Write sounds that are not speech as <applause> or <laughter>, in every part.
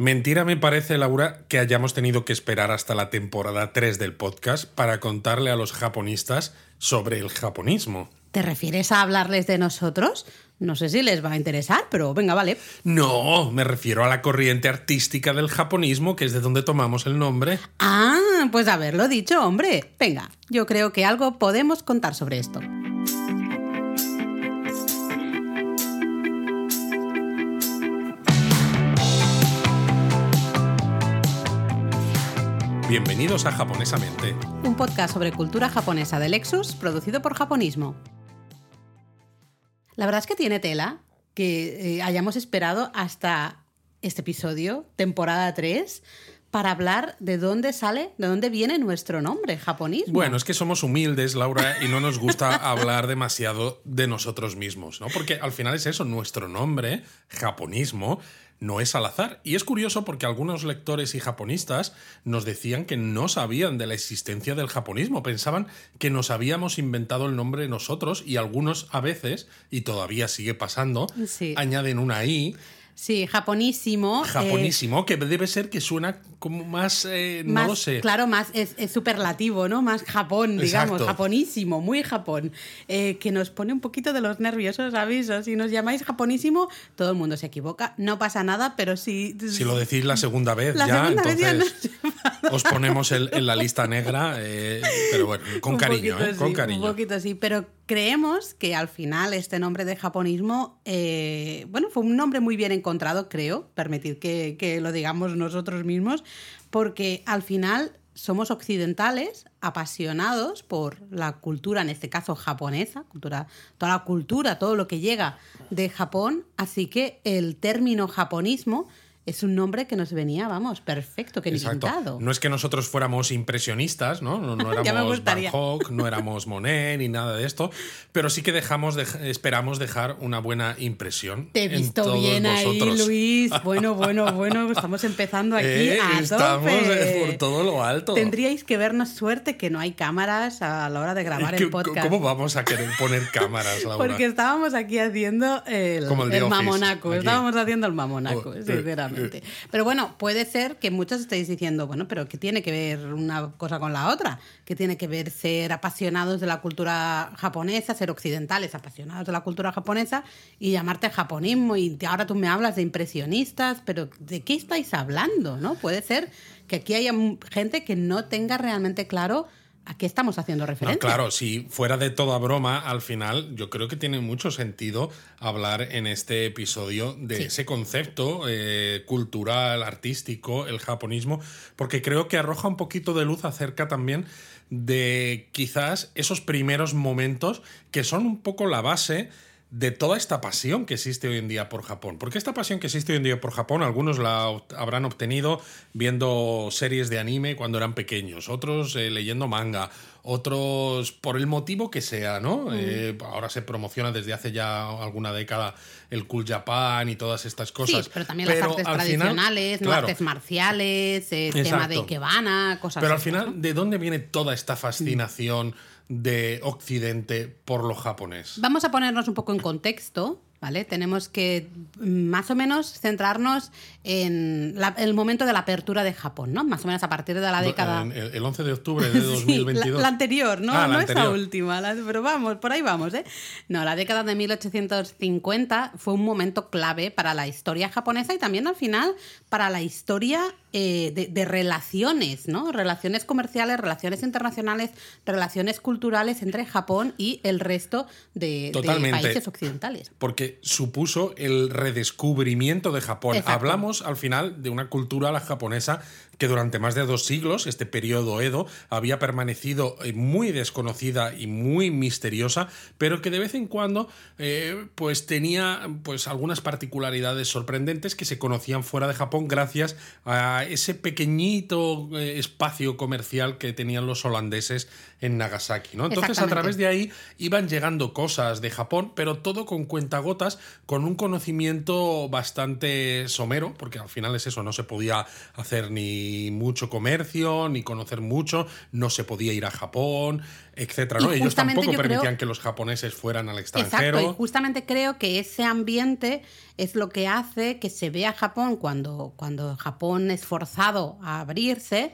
Mentira me parece, Laura, que hayamos tenido que esperar hasta la temporada 3 del podcast para contarle a los japonistas sobre el japonismo. ¿Te refieres a hablarles de nosotros? No sé si les va a interesar, pero venga, vale. No, me refiero a la corriente artística del japonismo, que es de donde tomamos el nombre. Ah, pues haberlo dicho, hombre. Venga, yo creo que algo podemos contar sobre esto. Bienvenidos a Japonesamente, Un podcast sobre cultura japonesa de Lexus, producido por Japonismo. La verdad es que tiene tela que eh, hayamos esperado hasta este episodio, temporada 3, para hablar de dónde sale, de dónde viene nuestro nombre, japonismo. Bueno, es que somos humildes, Laura, y no nos gusta <laughs> hablar demasiado de nosotros mismos, ¿no? Porque al final es eso, nuestro nombre, japonismo, no es al azar. Y es curioso porque algunos lectores y japonistas nos decían que no sabían de la existencia del japonismo, pensaban que nos habíamos inventado el nombre nosotros y algunos a veces, y todavía sigue pasando, Sí. añaden una i, Sí, japonísimo. eh, japonísimo, que debe ser que suena como más, eh, no más, lo sé. Claro, más es, es superlativo, ¿no? Más Japón, digamos, Exacto. japonísimo, muy Japón. Eh, que nos pone un poquito de los nerviosos avisos. Si nos llamáis japonísimo, todo el mundo se equivoca. No pasa nada, pero si. Si lo decís la segunda vez La ya, segunda vez ya entonces os ponemos el- en la lista negra, pero bueno, con Un cariño, poquito ¿eh? con cariño. Un poquito sí, pero creemos que al final este nombre de japonismo, eh, bueno, fue un nombre muy bien encontrado, creo, permitir que, que lo digamos nosotros mismos, porque al final somos occidentales apasionados por la cultura, en este caso japonesa, cultura, toda la cultura, todo lo que llega de Japón, así que el término japonismo es un nombre que nos venía, vamos, perfecto, que ni Exacto. pintado. No es que nosotros fuéramos impresionistas, ¿no? No, no <laughs> éramos Van. Gogh, no éramos Monet ni nada de esto, pero sí que dejamos de- esperamos dejar una buena impresión. Te he en visto todos bien ahí. Luis. Bueno, bueno, bueno. <laughs> Estamos empezando aquí Eh, a estamos tope. eh, por todo lo alto. Tendríais que vernos suerte que no hay cámaras a la hora de grabar ¿Qué- el podcast. ¿Cómo vamos a querer poner <laughs> cámaras, Laura? Porque estábamos aquí haciendo el, Como el el mamonaco. aquí. Estábamos haciendo el mamonaco, Oh, sinceramente. Eh. Pero bueno, puede ser que muchos estéis diciendo, bueno, pero ¿qué tiene que ver una cosa con la otra? ¿Qué tiene que ver ser apasionados de la cultura japonesa, ser occidentales apasionados de la cultura japonesa y llamarte japonismo? Y ahora tú me hablas de impresionistas, pero ¿de qué estáis hablando? ¿No? Puede ser que aquí haya gente que no tenga realmente claro a qué estamos haciendo No, referencia. claro, si fuera de toda broma, al final yo creo que tiene mucho sentido hablar en este episodio de Sí. ese concepto eh, cultural, artístico, el japonismo, porque creo que arroja un poquito de luz acerca también de quizás esos primeros momentos que son un poco la base de toda esta pasión que existe hoy en día por Japón. Porque esta pasión que existe hoy en día por Japón, algunos la habrán obtenido viendo series de anime cuando eran pequeños, otros eh, leyendo manga, otros por el motivo que sea, ¿no? Eh, ahora se promociona desde hace ya alguna década el Cool Japan y todas estas cosas. Sí, pero también las artes final- tradicionales, no claro, artes marciales, el tema de. Ikebana, cosas Pero al final, ¿de dónde viene toda esta fascinación de Occidente por lo japonés? Vamos a ponernos un poco en contexto, ¿vale? Tenemos que mm, más o menos centrarnos en la- el momento de la apertura de Japón, ¿no? Más o menos a partir de la década... El, el 11 de octubre de <laughs> Sí, 2022. la, la anterior, ¿no? Ah, la no anterior. última, la- pero vamos, por ahí vamos, ¿eh? No, la década de 1850 fue un momento clave para la historia japonesa y también al final para la historia eh, de, de relaciones, ¿no? Relaciones comerciales, relaciones internacionales, relaciones culturales entre Japón y el resto de, de países occidentales. porque supuso el redescubrimiento de Japón. Exacto. Hablamos al final de una cultura la japonesa que durante más de dos siglos, este periodo Edo, había permanecido eh, muy desconocida y muy misteriosa, pero que de vez en cuando eh, pues tenía pues algunas particularidades sorprendentes que se conocían fuera de Japón gracias a ese pequeñito eh, espacio comercial que tenían los holandeses en Nagasaki. ¿no? Entonces, a través de ahí iban llegando cosas de Japón, pero todo con cuentagotas con un conocimiento bastante somero, porque al final es eso, no se podía hacer ni mucho comercio, ni conocer mucho, no se podía ir a Japón, etcétera. ¿no? Ellos tampoco permitían que los japoneses fueran al extranjero. Exacto, y justamente creo que ese ambiente es lo que hace que se vea Japón cuando, cuando Japón es forzado a abrirse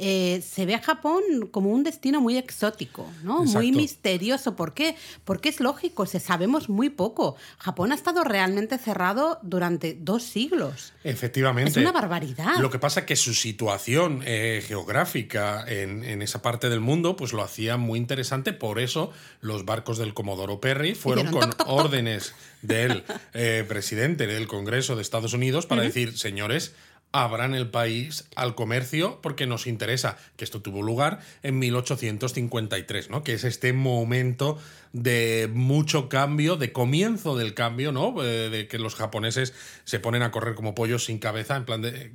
eh, se ve a Japón como un destino muy exótico, ¿no? Muy misterioso. ¿Por qué? Porque es lógico, se sabemos muy poco. Japón ha estado realmente cerrado durante dos siglos. Efectivamente. Es una barbaridad. Lo que pasa es que su situación eh, geográfica en, esa parte del mundo pues lo hacía muy interesante. Por eso los barcos del Comodoro Perry fueron con órdenes del <laughs> eh, presidente del Congreso de Estados Unidos para decir, señores, abran el país al comercio porque nos interesa, que esto tuvo lugar en 1853, ¿no? Que es este momento de mucho cambio, de comienzo del cambio, ¿no? Eh, de que los japoneses se ponen a correr como pollos sin cabeza, en plan de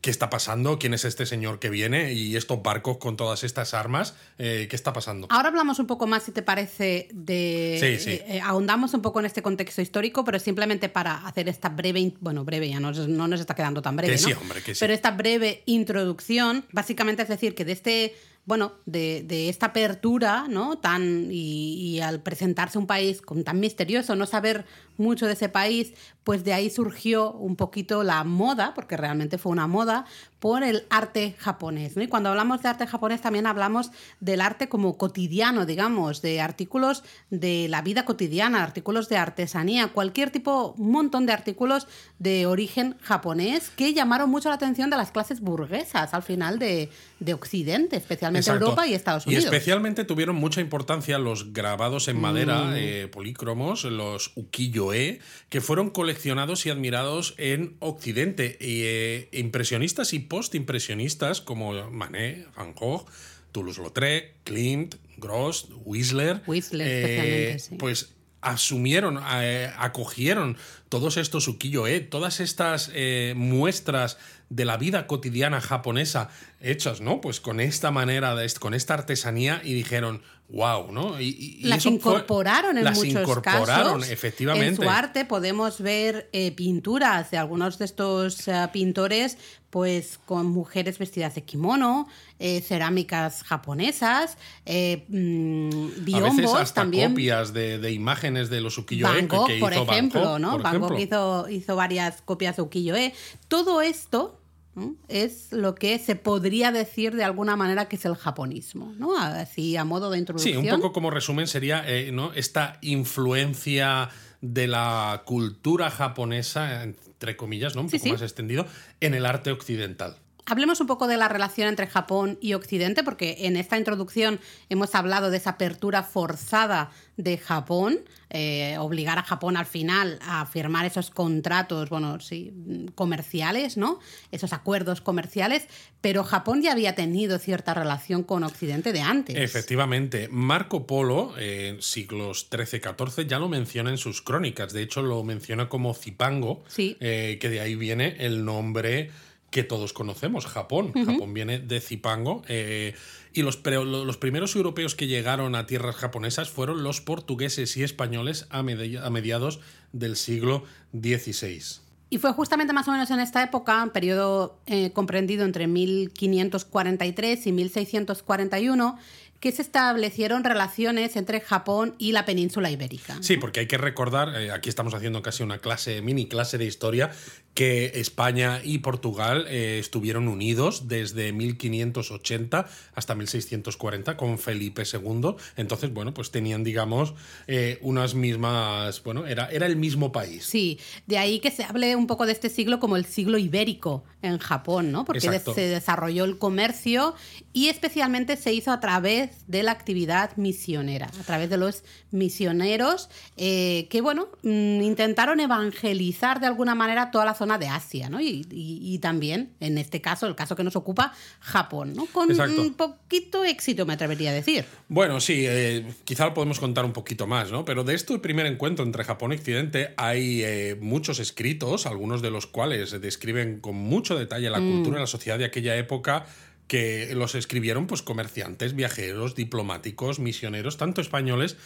¿qué, está pasando? ¿Quién es este señor que viene? Y estos barcos con todas estas armas, eh, ¿qué está pasando? Ahora hablamos un poco más, si te parece, de... Sí, sí. Eh, ahondamos un poco en este contexto histórico, pero simplemente para hacer esta breve, bueno, breve ya no, no nos está quedando tan breve, sí, hombre, que sí. Pero esta breve introducción, básicamente es decir, que de este bueno, de, de, esta apertura, ¿no? Tan, y, y, al presentarse un país con, tan misterioso, no saber mucho de ese país, pues de ahí surgió un poquito la moda, porque realmente fue una moda, por el arte japonés. ¿no? Y cuando hablamos de arte japonés también hablamos del arte como cotidiano, digamos, de artículos de la vida cotidiana, artículos de artesanía, cualquier tipo, un montón de artículos de origen japonés que llamaron mucho la atención de las clases burguesas al final de, de Occidente, especialmente Europa y Estados Unidos. Y especialmente tuvieron mucha importancia los grabados en madera mm. eh, polícromos, los ukiyo que fueron coleccionados y admirados en Occidente. Eh, impresionistas y postimpresionistas como Manet, Van Gogh, Toulouse-Lautrec, Klimt, Gross, Whistler, eh, pues asumieron, eh, acogieron todos estos ukiyo-e, todas estas muestras de la vida cotidiana japonesa hechas, ¿no? Pues con esta manera, de, con esta artesanía y dijeron, wow, ¿no? Y, las incorporaron en las muchos incorporaron, casos. efectivamente. En su arte podemos ver eh, pinturas de algunos de estos eh, pintores, pues con mujeres vestidas de kimono, eh, cerámicas japonesas, mm, biombos A veces hasta también. copias de, imágenes de los ukiyo-e que, hizo por ejemplo, ¿no? Por Van ejemplo. Gogh hizo, hizo varias copias de ukiyo-e. Todo esto es lo que se podría decir de alguna manera que es el japonismo, ¿no? Así a modo de introducción. Sí, un poco como resumen sería eh, ¿no? esta influencia de la cultura japonesa, entre comillas, ¿no? un poco más extendido, en el arte occidental. Hablemos un poco de la relación entre Japón y Occidente, porque en esta introducción hemos hablado de esa apertura forzada de Japón, eh, obligar a Japón al final a firmar esos contratos, bueno, sí, comerciales, ¿no? Esos acuerdos comerciales, pero Japón ya había tenido cierta relación con Occidente de antes. Efectivamente, Marco Polo, en siglos XIII-XIV, ya lo menciona en sus crónicas, de hecho lo menciona como Zipango, sí. eh, que de ahí viene el nombre que todos conocemos, Japón. Japón viene de Zipango. Eh, y los, los, primeros europeos que llegaron a tierras japonesas fueron los portugueses y españoles a, mediados del siglo XVI. Y fue justamente más o menos en esta época, un periodo eh, comprendido entre 1543 y 1641, que se establecieron relaciones entre Japón y la península ibérica. Sí, porque hay que recordar, eh, aquí estamos haciendo casi una clase, mini clase de historia, que España y Portugal eh, estuvieron unidos desde 1580 hasta 1640 con Felipe II. Entonces, bueno, pues tenían, digamos, eh, unas mismas, bueno, era, era el mismo país. Sí, de ahí que se hable un poco de este siglo como el siglo ibérico en Japón, ¿no? Porque Exacto. se desarrolló el comercio y especialmente se hizo a través de la actividad misionera, a través de los misioneros eh, que, bueno, mm, intentaron evangelizar de alguna manera toda la zona de Asia, ¿no? Y, y, y, también, en este caso, el caso que nos ocupa, Japón, ¿no? Con Exacto. un poquito éxito, me atrevería a decir. Bueno, sí, eh, quizá lo podemos contar un poquito más, ¿no? Pero de este primer encuentro entre Japón y Occidente hay eh, muchos escritos, algunos de los cuales describen con mucho detalle la Mm. cultura y la sociedad de aquella época que los escribieron pues comerciantes, viajeros, diplomáticos, misioneros, tanto españoles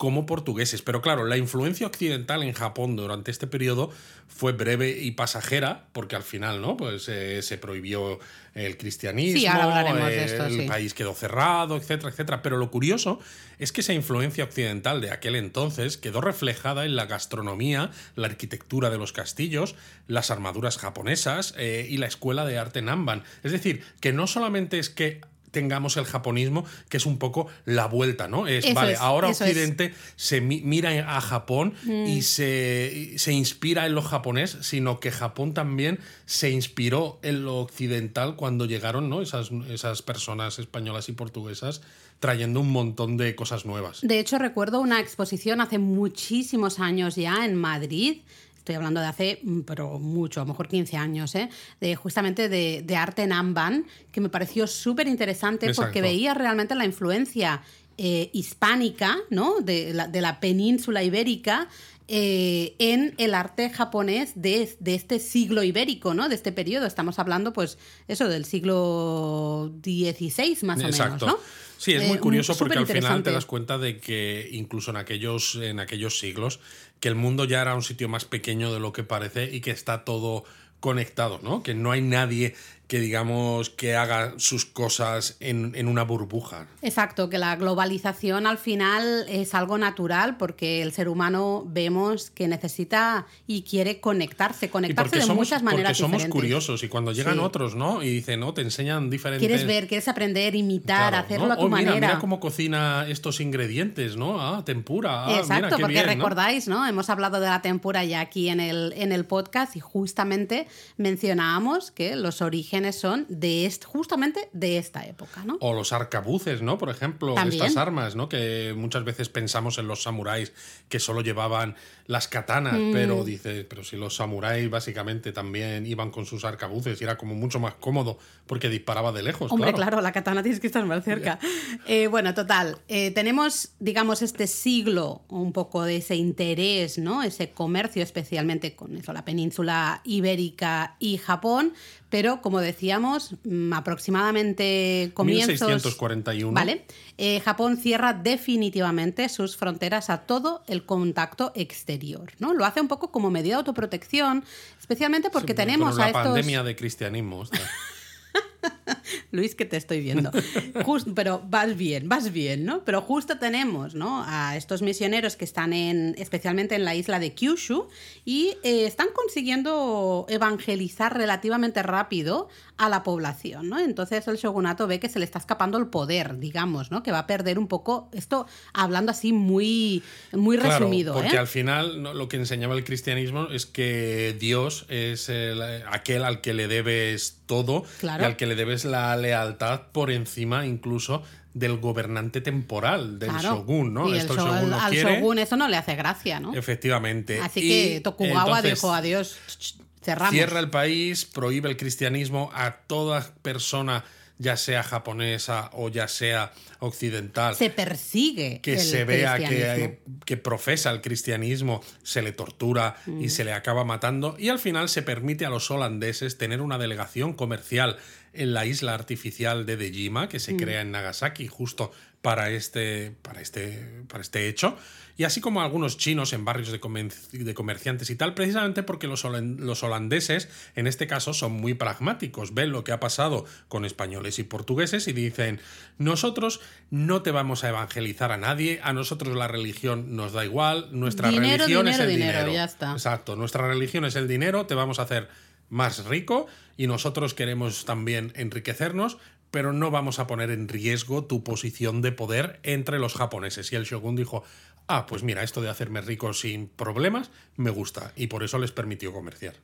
como portugueses. Pero claro, la influencia occidental en Japón durante este periodo fue breve y pasajera, porque al final, ¿no? Pues eh, se prohibió el cristianismo, Sí, esto, el sí. país quedó cerrado, etcétera, etcétera. Pero lo curioso es que esa influencia occidental de aquel entonces quedó reflejada en la gastronomía, la arquitectura de los castillos, las armaduras japonesas eh, y la escuela de arte Namban. Es decir, que no solamente es que tengamos el japonismo, que es un poco la vuelta, ¿no? Es, Eso vale, es, ahora es. Occidente se mi- mira a Japón Mm. y se, se inspira en lo japonés, sino que Japón también se inspiró en lo occidental cuando llegaron ¿no? esas, esas personas españolas y portuguesas trayendo un montón de cosas nuevas. De hecho, recuerdo una exposición hace muchísimos años ya en Madrid. Estoy hablando de hace, mm, pero mucho, a lo mejor 15 años, ¿eh? de, justamente de, de arte Namban, que me pareció súper interesante porque veía realmente la influencia eh, hispánica, ¿no? De la, de la península ibérica. eh, en el arte japonés de, de este siglo ibérico, ¿no? De este periodo. Estamos hablando, pues, eso, del siglo XVI, más Exacto. o menos, ¿no? Sí, es Eh, muy curioso porque al final te das cuenta de que incluso en aquellos, en aquellos siglos, que el mundo ya era un sitio más pequeño de lo que parece y que está todo conectado, ¿no? Que no hay nadie que digamos que haga sus cosas en, en una burbuja. Exacto, que la globalización al final es algo natural porque el ser humano vemos que necesita y quiere conectarse, conectarse de somos, muchas maneras porque somos diferentes. curiosos y cuando llegan Sí. otros, ¿no? Y dicen, no, te enseñan diferentes... Quieres ver, quieres aprender, imitar, Claro, hacerlo ¿no? a tu Oh, mira, manera. Mira cómo cocina estos ingredientes, ¿no? Ah, tempura. Ah, Exacto, mira, qué porque bien, ¿no? recordáis, ¿no? Hemos hablado de la tempura ya aquí en el, en el podcast y justamente mencionábamos que los orígenes son de justamente de esta época, ¿no? O los arcabuces, ¿no? Por ejemplo, También. estas armas, ¿no? Que muchas veces pensamos en los samuráis que solo llevaban las katanas, Mm. pero dice, pero si los samuráis básicamente también iban con sus arcabuces y era como mucho más cómodo porque disparaba de lejos. Hombre, claro. claro. la katana tienes que estar más cerca. Eh, bueno, total. eh, tenemos, digamos, este siglo, un poco de ese interés, ¿no? Ese comercio, especialmente con eso, la península ibérica y Japón. Pero, como decíamos, mm, aproximadamente comienzos. 1641. Vale. Eh, Japón cierra definitivamente sus fronteras a todo el contacto exterior, ¿no? Lo hace un poco como medida de autoprotección, especialmente porque Sí, con tenemos la a estos. pandemia de cristianismo. <laughs> <laughs> Luis, que te estoy viendo. Just- pero vas bien, vas bien, ¿no? Pero justo tenemos, ¿no? A estos misioneros que están en, especialmente en la isla de Kyushu, y eh, están consiguiendo evangelizar relativamente rápido a la población, ¿no? Entonces el shogunato ve que se le está escapando el poder, digamos, ¿no? Que va a perder un poco, esto hablando así muy, muy Claro, resumido, porque ¿eh? al final ¿no? lo que enseñaba el cristianismo es que Dios es el- aquel al que le debes todo Claro. y al que le debes la lealtad por encima incluso del gobernante temporal, del Claro. shogun, ¿no? Y el Esto el sho- shogun lo al quiere. shogun eso no le hace gracia, ¿no? Efectivamente. Así Y que Tokugawa entonces dijo adiós, cerramos. Cierra el país, prohíbe el cristianismo a toda persona, ya sea japonesa o ya sea occidental, se persigue que el se vea que, que profesa el cristianismo, se le tortura Mm. y se le acaba matando. Y al final se permite a los holandeses tener una delegación comercial en la isla artificial de Dejima, que Mm. se crea en Nagasaki justo para este, para este, para este hecho. Y así como algunos chinos en barrios de, comerciantes y tal, precisamente porque los, los holandeses, en este caso, son muy pragmáticos. Ven lo que ha pasado con españoles y portugueses y dicen, nosotros no te vamos a evangelizar a nadie, a nosotros la religión nos da igual, nuestra Dinero, religión es el dinero, dinero. ya está. Exacto, nuestra religión es el dinero, te vamos a hacer más rico y nosotros queremos también enriquecernos, pero no vamos a poner en riesgo tu posición de poder entre los japoneses. Y el shogun dijo, ah, pues mira, esto de hacerme rico sin problemas me gusta y por eso les permitió comerciar.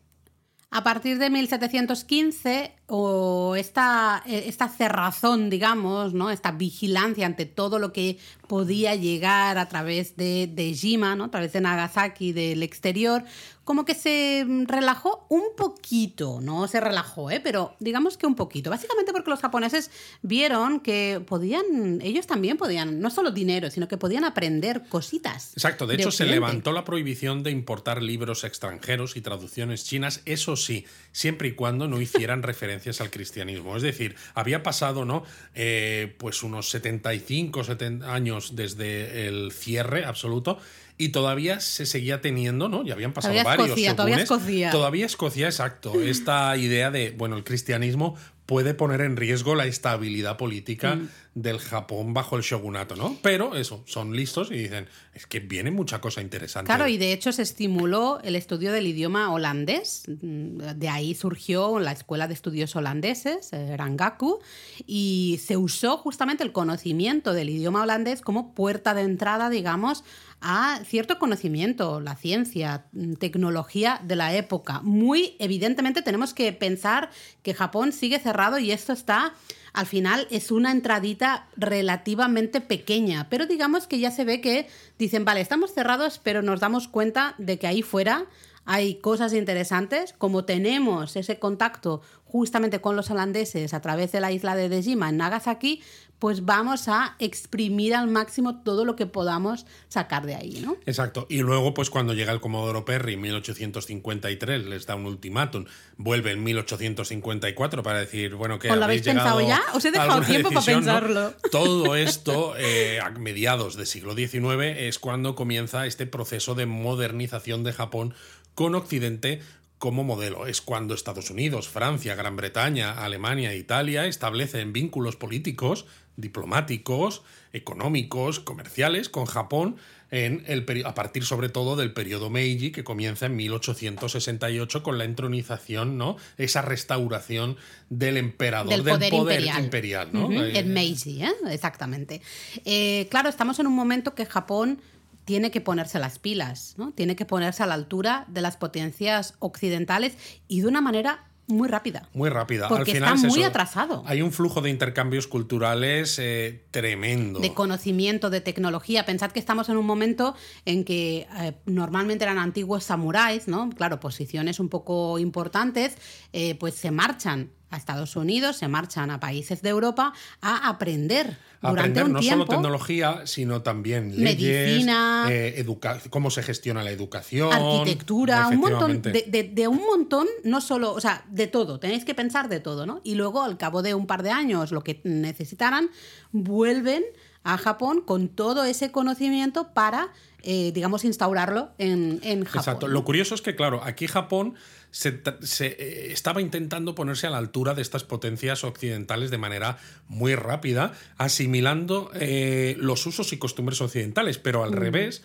A partir de 1715, o esta, eh, esta cerrazón, digamos, ¿no? esta vigilancia ante todo lo que podía llegar a través de, de Jima, ¿no? a través de Nagasaki, del exterior, como que se relajó un poquito, no se relajó, ¿eh? pero digamos que un poquito. Básicamente porque los japoneses vieron que podían, ellos también podían, no solo dinero, sino que podían aprender cositas. Exacto, de de hecho se levantó la prohibición de importar libros extranjeros y traducciones chinas, eso sí, siempre y cuando no hicieran referencia <laughs> al cristianismo. Es decir, había pasado, ¿no? Eh, pues unos 75, 70 años desde el cierre absoluto y todavía se seguía teniendo, ¿no? Ya habían pasado Todavía varios. Escocia, todavía Escocia. Todavía Escocia, exacto. <clears throat> Esta idea de, bueno, el cristianismo puede poner en riesgo la estabilidad política Mm. del Japón bajo el shogunato, ¿no? Pero eso, son listos y dicen, es que viene mucha cosa interesante. Claro, y de hecho se estimuló el estudio del idioma holandés. Mm, De ahí surgió la Escuela de Estudios Holandeses, eh, Rangaku, y se usó justamente el conocimiento del idioma holandés como puerta de entrada, digamos, a cierto conocimiento, la ciencia, mm, tecnología de la época. Muy evidentemente tenemos que pensar que Japón sigue cerrado y esto está al final es una entradita relativamente pequeña, pero digamos que ya se ve que dicen, vale, estamos cerrados, pero nos damos cuenta de que ahí fuera hay cosas interesantes, como tenemos ese contacto justamente con los holandeses a través de la isla de Dejima en Nagasaki, pues vamos a exprimir al máximo todo lo que podamos sacar de ahí, ¿no? Exacto. Y luego, pues cuando llega el Comodoro Perry en 1853, les da un ultimátum. Vuelve en 1854 para decir, bueno, que ¿Os lo habéis pensado ya? Os he dejado tiempo para pensarlo. <laughs> Todo esto, eh, a mediados del siglo XIX, es cuando comienza este proceso de modernización de Japón con Occidente como modelo. Es cuando Estados Unidos, Francia, Gran Bretaña, Alemania e Italia establecen vínculos políticos, diplomáticos, económicos, comerciales con Japón en el a partir sobre todo del periodo Meiji que comienza en 1868 con la entronización, ¿no? Esa restauración del emperador del poder, imperial, imperial ¿no? Uh -huh. El Meiji, ¿eh? exactamente. Eh, claro, estamos en un momento que Japón tiene que ponerse las pilas, ¿no? Tiene que ponerse a la altura de las potencias occidentales y de una manera muy rápida. Muy rápida. Porque Al final está muy eso, atrasado. Hay un flujo de intercambios culturales eh, tremendo. De conocimiento, de tecnología. Pensad que estamos en un momento en que eh, normalmente eran antiguos samuráis, ¿no? Claro, posiciones un poco importantes, eh, pues se marchan a Estados Unidos, se marchan a países de Europa a aprender. Durante aprender un no tiempo, solo tecnología, sino también Medicina. leyes, eh, cómo se gestiona la educación, arquitectura, un montón, de, de- de un montón, no solo, o sea, de todo, tenéis que pensar de todo, ¿no? Y luego, al cabo de un par de años, lo que necesitaran, vuelven a Japón con todo ese conocimiento para, eh, digamos, instaurarlo en, en Japón. Exacto. Lo curioso es que, claro, aquí Japón se, eh, estaba intentando ponerse a la altura de estas potencias occidentales de manera muy rápida, asimilando eh, los usos y costumbres occidentales, pero Mm. al revés.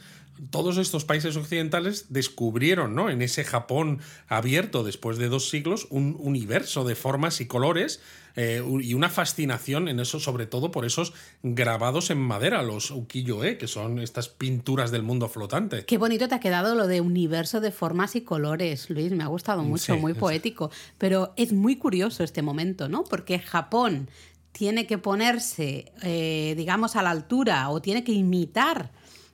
Todos estos países occidentales descubrieron, ¿no? En ese Japón abierto después de dos siglos, un universo de formas y colores eh, y una fascinación en eso, sobre todo por esos grabados en madera, los ukiyo-e, que son estas pinturas del mundo flotante. Qué bonito te ha quedado lo de universo de formas y colores, Luis. Me ha gustado mucho, Sí, muy sí. poético. Pero es muy curioso este momento, ¿no? Porque Japón tiene que ponerse, eh, digamos, a la altura o tiene que imitar.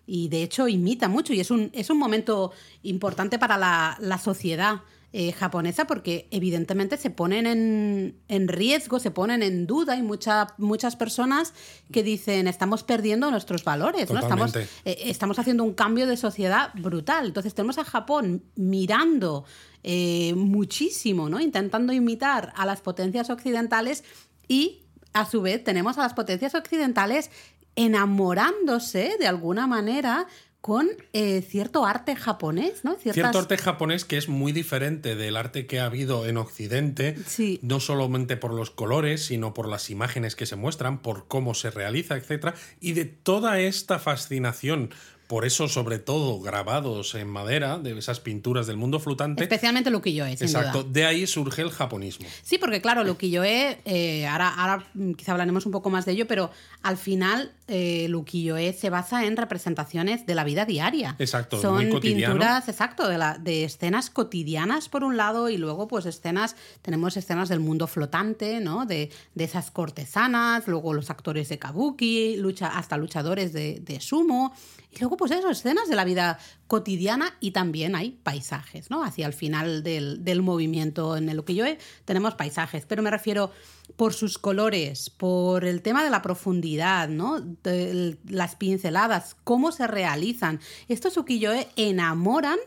Y de hecho imita mucho. Y es un, es un momento importante para la, la sociedad eh, japonesa porque evidentemente se ponen en, en riesgo, se ponen en duda y mucha- muchas personas que dicen estamos perdiendo nuestros valores, ¿no? Estamos, eh, estamos haciendo un cambio de sociedad brutal. Entonces tenemos a Japón mirando eh, muchísimo, ¿no? Intentando imitar a las potencias occidentales y a su vez tenemos a las potencias occidentales enamorándose de alguna manera con eh, cierto arte japonés, ¿no? Ciertas- Cierto arte japonés que es muy diferente del arte que ha habido en Occidente, Sí. no solamente por los colores, sino por las imágenes que se muestran, por cómo se realiza, etc. Y de toda esta fascinación, por eso sobre todo grabados en madera, de esas pinturas del mundo flotante, Especialmente lo que yo he, sin exacto, duda. de ahí surge el japonismo. Sí, porque claro, lo que yo he, ahora, ahora mm, quizá hablaremos un poco más de ello, pero al final eh, lo que yo he se basa en representaciones de la vida diaria. Exacto, Son muy pinturas, exacto, de, la, de escenas cotidianas por un lado y luego pues escenas, tenemos escenas del mundo flotante, ¿no? De, de esas cortesanas, luego los actores de kabuki, lucha, hasta luchadores de, de sumo. Y luego, pues eso, escenas de la vida cotidiana y también hay paisajes, ¿no? Hacia el final del, del movimiento en el yo tenemos paisajes, pero me refiero por sus colores, por el tema de la profundidad, ¿no? De las pinceladas, cómo se realizan. Estos ukiyo-e enamoran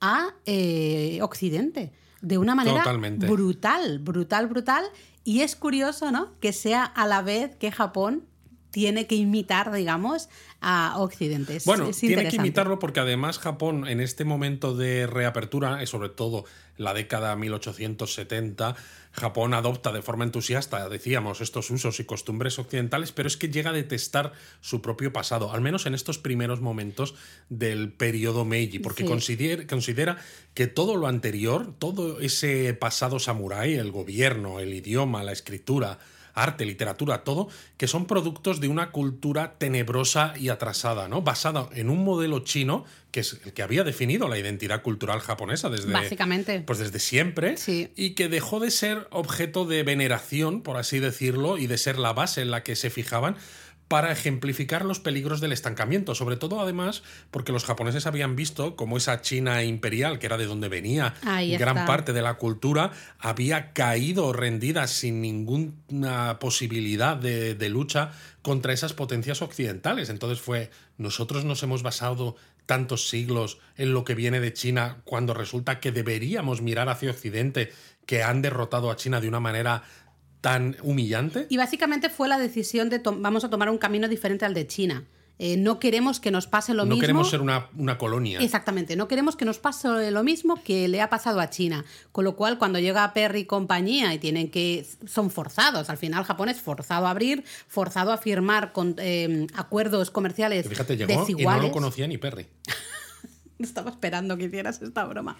a eh, Occidente. de una manera Totalmente. brutal, brutal, brutal. Y es curioso, ¿no? Que sea a la vez que Japón tiene que imitar, digamos, a Occidente. Es- Bueno, es tiene que imitarlo porque además Japón en este momento de reapertura, y sobre todo la década 1870, Japón adopta de forma entusiasta, decíamos, estos usos y costumbres occidentales, pero es que llega a detestar su propio pasado, al menos en estos primeros momentos del periodo Meiji, porque Sí. considera, considera que todo lo anterior, todo ese pasado samurái, el gobierno, el idioma, la escritura, arte, literatura, todo, que son productos de una cultura tenebrosa y atrasada, ¿no? Basada en un modelo chino que es el que había definido la identidad cultural japonesa desde Básicamente. pues desde siempre Sí. y que dejó de ser objeto de veneración, por así decirlo, y de ser la base en la que se fijaban para ejemplificar los peligros del estancamiento, sobre todo además porque los japoneses habían visto cómo esa China imperial, que era de donde venía Ahí gran está. parte de la cultura, había caído rendida sin ninguna posibilidad de, de lucha contra esas potencias occidentales. Entonces fue, nosotros nos hemos basado tantos siglos en lo que viene de China cuando resulta que deberíamos mirar hacia Occidente, que han derrotado a China de una manera tan humillante. Y básicamente fue la decisión de vamos a tomar un camino diferente al de China. Eh, no queremos que nos pase lo no mismo. queremos ser una, una colonia. Exactamente, no queremos que nos pase lo mismo que le ha pasado a China. Con lo cual, cuando llega Perry y compañía y tienen que. son forzados. Al final, Japón es forzado a abrir, forzado a firmar con, eh, acuerdos comerciales Fíjate, llegó y no desiguales. lo conocía ni Perry. <laughs> Estaba esperando que hicieras esta broma.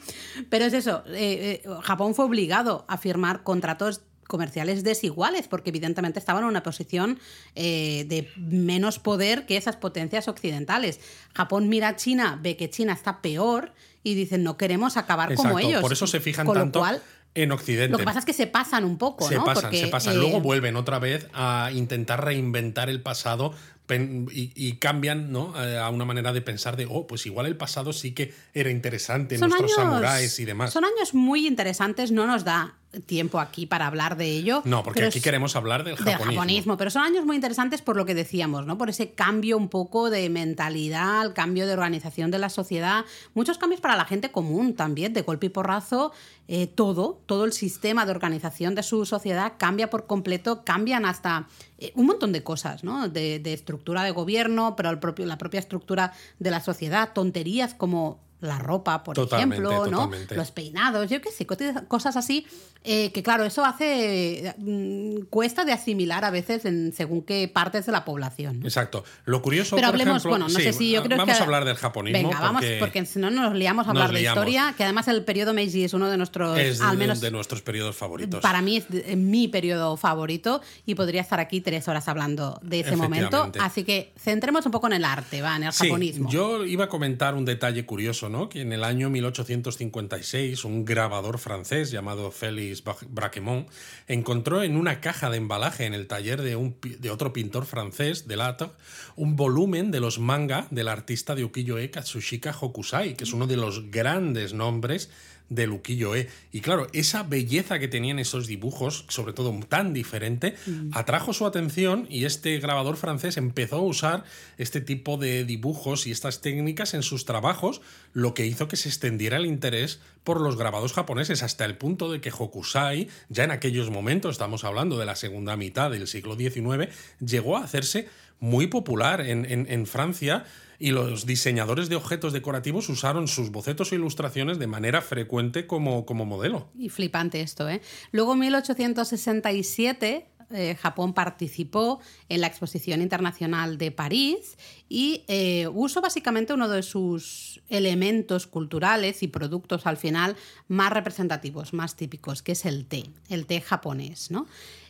Pero es eso, eh, Japón fue obligado a firmar contratos comerciales desiguales porque evidentemente estaban en una posición eh, de menos poder que esas potencias occidentales. Japón mira a China, ve que China está peor y dicen no queremos acabar como ellos. Por eso se fijan Con lo tanto cual, en Occidente. lo que pasa es que se pasan un poco, se ¿no? pasan, Porque, se pasan. eh, Luego vuelven otra vez a intentar reinventar el pasado y, y cambian ¿no? Eh, a una manera de pensar de, oh, pues igual el pasado sí que era interesante, son nuestros años- samuráis y demás. Son años muy interesantes, no nos da tiempo aquí para hablar de ello. No, porque aquí es- queremos hablar del japonismo, pero son años muy interesantes por lo que decíamos, ¿no? Por ese cambio un poco de mentalidad, el cambio de organización de la sociedad, muchos cambios para la gente común también, de golpe y porrazo, eh, todo, todo el sistema de organización de su sociedad cambia por completo, cambian hasta eh, un montón de cosas, ¿no? De, de estructura de gobierno, pero el propio, la propia estructura de la sociedad, tonterías como la ropa, por Totalmente, ejemplo, ¿no? totalmente. Los peinados, yo qué sé, cosas así, eh, que claro, eso hace, mm, cuesta de asimilar a veces en según qué partes de la población. ¿no? Exacto. Lo curioso, Pero por hablemos, ejemplo, bueno, no sí, sé si yo creo vamos que... a hablar del japonismo. Venga, vamos, porque porque si no nos liamos a hablar de liamos. historia, que además el periodo Meiji es uno de nuestros, es al menos de nuestros periodos favoritos. para mí es de- mi periodo favorito y podría estar aquí tres horas hablando de ese momento. Así que centremos un poco en el arte, va, en el Sí, japonismo. yo iba a comentar un detalle curioso, ¿no? Que en el año 1856 un grabador francés llamado Félix Braquemont encontró en una caja de embalaje en el taller de, un, de otro pintor francés, Delatte, un volumen de los manga del artista de ukiyo-e Katsushika Hokusai, que es uno de los grandes nombres del ukiyo-e. Y claro, esa belleza que tenían esos dibujos, sobre todo tan diferente, atrajo su atención y este grabador francés empezó a usar este tipo de dibujos y estas técnicas en sus trabajos, lo que hizo que se extendiera el interés por los grabados japoneses hasta el punto de que Hokusai, ya en aquellos momentos, estamos hablando de la segunda mitad del siglo XIX, llegó a hacerse muy popular en, en- en Francia y los diseñadores de objetos decorativos usaron sus bocetos e ilustraciones de manera frecuente como, como modelo. Y flipante esto, ¿eh? Luego, en 1867, eh, Japón participó en la Exposición Internacional de París y eh, usó básicamente uno de sus elementos culturales y productos al final más representativos, más típicos, que es el té, el té japonés, ¿no?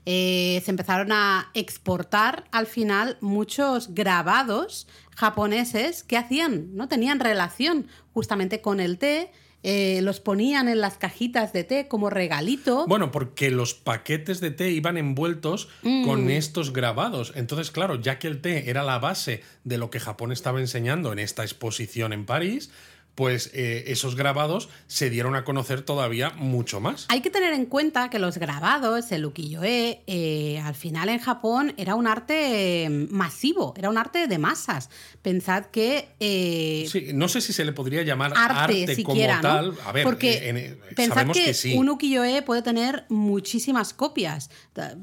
Eh, se empezaron a exportar al final muchos grabados japoneses que hacían, ¿no? Tenían relación justamente con el té, eh, los ponían en las cajitas de té como regalito. Bueno, porque los paquetes de té iban envueltos Mm. con estos grabados. Entonces, claro, ya que el té era la base de lo que Japón estaba enseñando en esta exposición en París, pues eh, esos grabados se dieron a conocer todavía mucho más. Hay que tener en cuenta que los grabados, el ukiyo-e, eh, al final en Japón era un arte eh, masivo, era un arte de masas. Pensad que... sí, no sé si se le podría llamar arte, como tal. A ver, Porque pensad que, un ukiyo-e puede tener muchísimas copias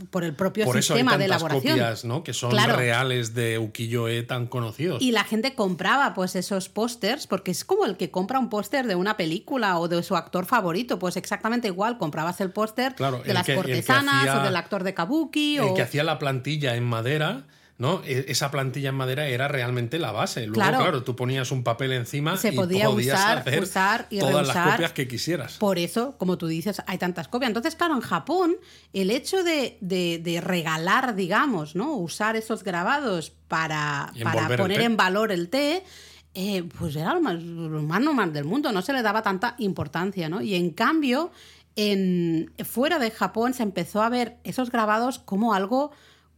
por el propio sistema de elaboración. copias, ¿no? Que son reales de ukiyo-e tan conocidos. Y la gente compraba pues esos pósters porque es como el que compra un póster de una película o de su actor favorito, pues exactamente igual, comprabas el póster de las cortesanas o del actor de Kabuki. El que hacía la plantilla en madera. ¿no? E, esa plantilla en madera era realmente la base. Luego, claro, tú ponías un papel encima Se podía podías usar, hacer usar y todas las copias que quisieras. Por eso, como tú dices, hay tantas copias. Entonces, claro, en Japón, el hecho de, de, regalar, digamos, ¿no? Usar esos grabados para, para poner en valor el té eh, pues era lo más, normal del mundo, no se le daba tanta importancia, ¿no? Y en cambio, en, fuera de Japón se empezó a ver esos grabados como algo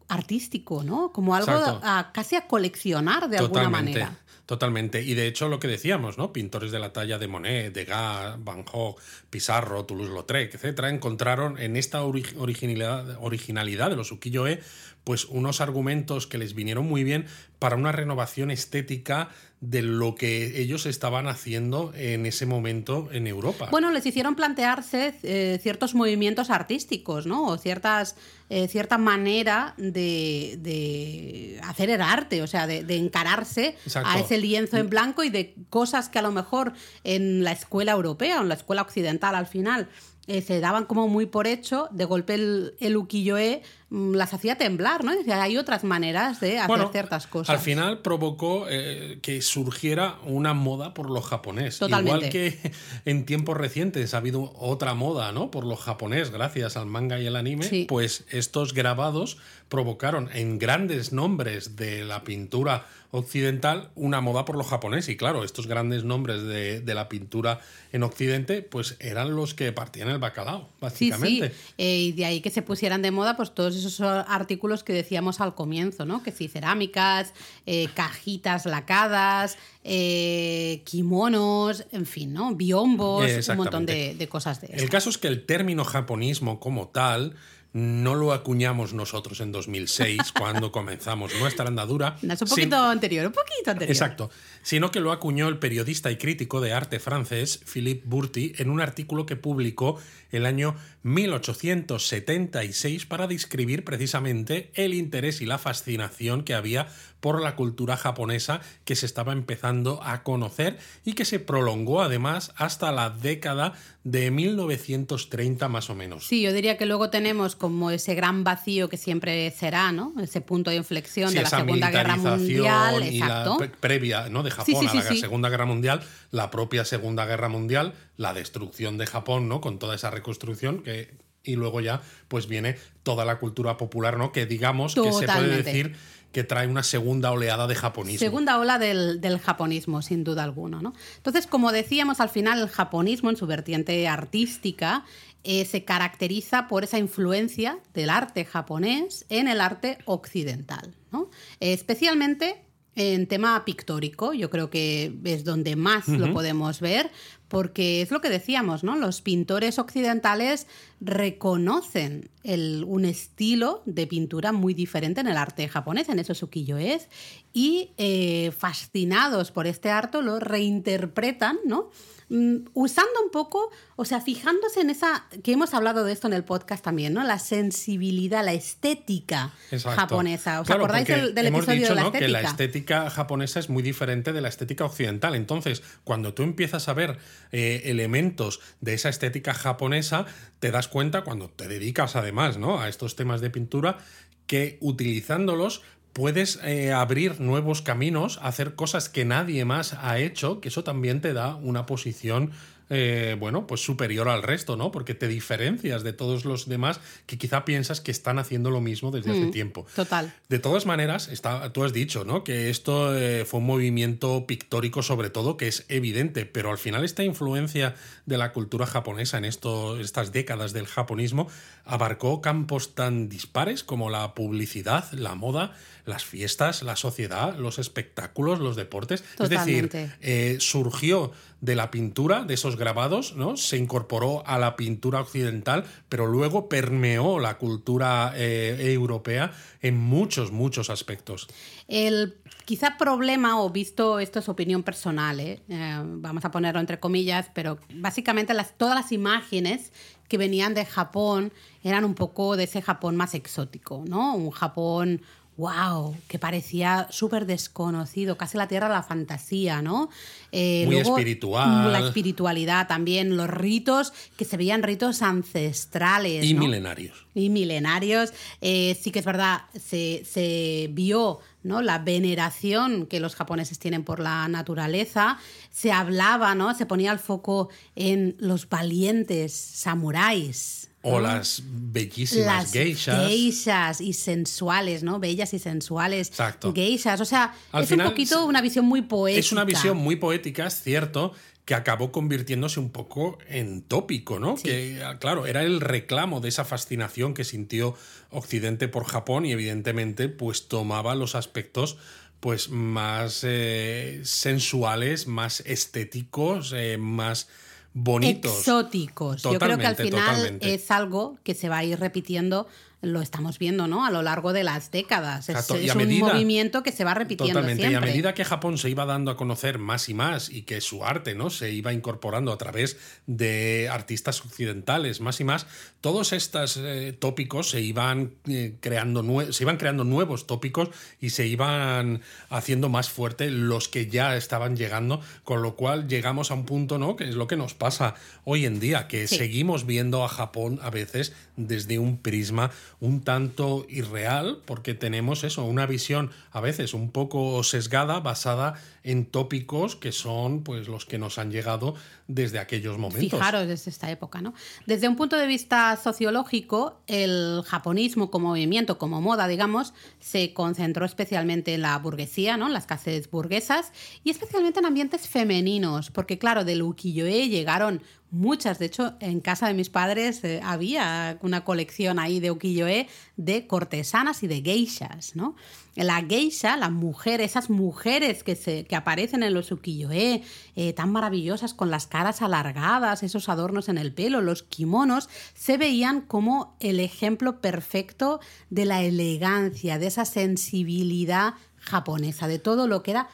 artístico, ¿no? Como algo casi a coleccionar de alguna manera. Totalmente. Y de hecho, lo que decíamos, ¿no? Pintores de la talla de Monet, Degas, Van Gogh, Pizarro, Toulouse-Lautrec, etcétera, encontraron en esta originalidad, originalidad de los ukiyo-e pues unos argumentos que les vinieron muy bien para una renovación estética de lo que ellos estaban haciendo en ese momento en Europa. Bueno, les hicieron plantearse eh, ciertos movimientos artísticos, ¿no? O ciertas, eh, cierta manera de, hacer el arte, o sea, de, encararse a ese lienzo en blanco y de cosas que a lo mejor en la escuela europea o en la escuela occidental al final eh, se daban como muy por hecho, de golpe el, el ukiyo-e las hacía temblar, ¿no? hay otras maneras de hacer ciertas cosas. Al final provocó eh, que surgiera una moda por lo japonés. Igual que en tiempos recientes ha habido otra moda, ¿no? Por lo japonés, gracias al manga y el anime, pues estos grabados provocaron en grandes nombres de la pintura occidental una moda por lo japonés. Y claro, estos grandes nombres de, de la pintura en Occidente, pues eran los que partían el bacalao, básicamente. Sí, sí. Eh, y de ahí que se pusieran de moda pues todos esos artículos que decíamos al comienzo, ¿no? Que sí, cerámicas, eh, cajitas lacadas, eh, kimonos, en fin, ¿no? Biombos, un montón de, de cosas de El caso es que el término japonismo como tal no lo acuñamos nosotros en 2006 <laughs> cuando comenzamos nuestra andadura. es un poquito anterior, un poquito anterior. Exacto. Sino que lo acuñó el periodista y crítico de arte francés Philippe Bourti en un artículo que publicó el año 1876 para describir precisamente el interés y la fascinación que había por la cultura japonesa que se estaba empezando a conocer y que se prolongó además hasta la década de 1930 más o menos. Sí, yo diría que luego tenemos como ese gran vacío que siempre será, ¿no? Ese punto de inflexión de la Segunda Guerra Mundial, y La previa, ¿no? De Japón a la Segunda Guerra Mundial, la propia Segunda Guerra Mundial, la destrucción de Japón, ¿no? Con toda esa reconstrucción que y luego ya pues viene toda la cultura popular, ¿no? Que digamos que se puede decir que trae una segunda oleada de japonismo. Segunda ola del, japonismo, sin duda alguna. ¿no? Entonces, como decíamos, al final el japonismo en su vertiente artística eh, se caracteriza por esa influencia del arte japonés en el arte occidental. ¿no? especialmente en tema pictórico, yo creo que es donde más lo podemos ver, porque es lo que decíamos, ¿no? Los pintores occidentales reconocen un estilo de pintura muy diferente en el arte japonés, en esos ukiyo-es, y eh, fascinados por este arte lo reinterpretan, ¿no? Mm, usando un poco, o sea, fijándose en esa, que hemos hablado de esto en el podcast también, ¿no? La sensibilidad, la estética japonesa. ¿Os acordáis del, episodio de la estética? que la estética japonesa es muy diferente de la estética occidental. Entonces, cuando tú empiezas a ver eh, elementos de esa estética japonesa, te das cuenta, cuando te dedicas además ¿no? a estos temas de pintura, que utilizándolos puedes eh, abrir nuevos caminos, hacer cosas que nadie más ha hecho, que eso también te da una posición eh, bueno, pues superior al resto, ¿no? Porque te diferencias de todos los demás que quizá piensas que están haciendo lo mismo desde hace mm, tiempo. Total. De todas maneras, está, tú has dicho, ¿no? Que esto eh, fue un movimiento pictórico sobre todo que es evidente, pero al final esta influencia de la cultura japonesa en esto, estas décadas del japonismo abarcó campos tan dispares como la publicidad, la moda, las fiestas, la sociedad, los espectáculos, los deportes. Es decir, eh, surgió de la pintura, de esos grabados, ¿no? Se incorporó a la pintura occidental, pero luego permeó la cultura eh, europea en muchos, muchos aspectos. El quizá problema, o visto esto es opinión personal, ¿eh? Eh, vamos a ponerlo entre comillas, pero básicamente las, todas las imágenes que venían de Japón eran un poco de ese Japón más exótico, ¿no? Un Japón wow, que parecía súper desconocido, casi la tierra de la fantasía, ¿no? Eh, Muy espiritual. La espiritualidad también, los ritos, que se veían ritos ancestrales. Y milenarios. Y milenarios. Eh, sí que es verdad, se, se vio ¿no? la veneración que los japoneses tienen por la naturaleza, se hablaba, ¿no? se ponía el foco en los valientes samuráis, o las bellísimas las geishas. Geishas y sensuales, ¿no? Bellas y sensuales. Exacto. Geishas. O sea, es un poquito una visión muy poética. Es una visión muy poética, es cierto, que acabó convirtiéndose un poco en tópico, ¿no? Que, claro, era el reclamo de esa fascinación que sintió Occidente por Japón y evidentemente pues tomaba los aspectos pues más eh, sensuales, más estéticos, eh, más bonitos. Exóticos. Yo creo que al final es algo que se va a ir repitiendo lo estamos viendo, ¿no? A lo largo de las décadas. Es, un movimiento que se va repitiendo totalmente. Y a medida que Japón se iba dando a conocer más y más y que su arte, ¿no? Se iba incorporando a través de artistas occidentales más y más, todos estos eh, tópicos se iban eh, creando se iban creando nuevos tópicos y se iban haciendo más fuerte los que ya estaban llegando, con lo cual llegamos a un punto, ¿no? Que es lo que nos pasa hoy en día, que seguimos viendo a Japón a veces desde un prisma un tanto irreal, porque tenemos eso, una visión a veces un poco sesgada, basada en tópicos que son pues los que nos han llegado desde aquellos momentos. Fijaros desde esta época, ¿no? Desde un punto de vista sociológico, el japonismo como movimiento, como moda, digamos, se concentró especialmente en la burguesía, ¿no? Las clases burguesas y especialmente en ambientes femeninos, porque claro, del ukiyo-e llegaron muchas. De hecho, en casa de mis padres eh, había una colección ahí de ukiyo-e de cortesanas y de geishas, ¿no? La geisha, la mujer, esas mujeres que, se, que aparecen en los ukiyo-e, eh, tan maravillosas con las caras alargadas, esos adornos en el pelo, los kimonos, se veían como el ejemplo perfecto de la elegancia, de esa sensibilidad japonesa, de todo lo que era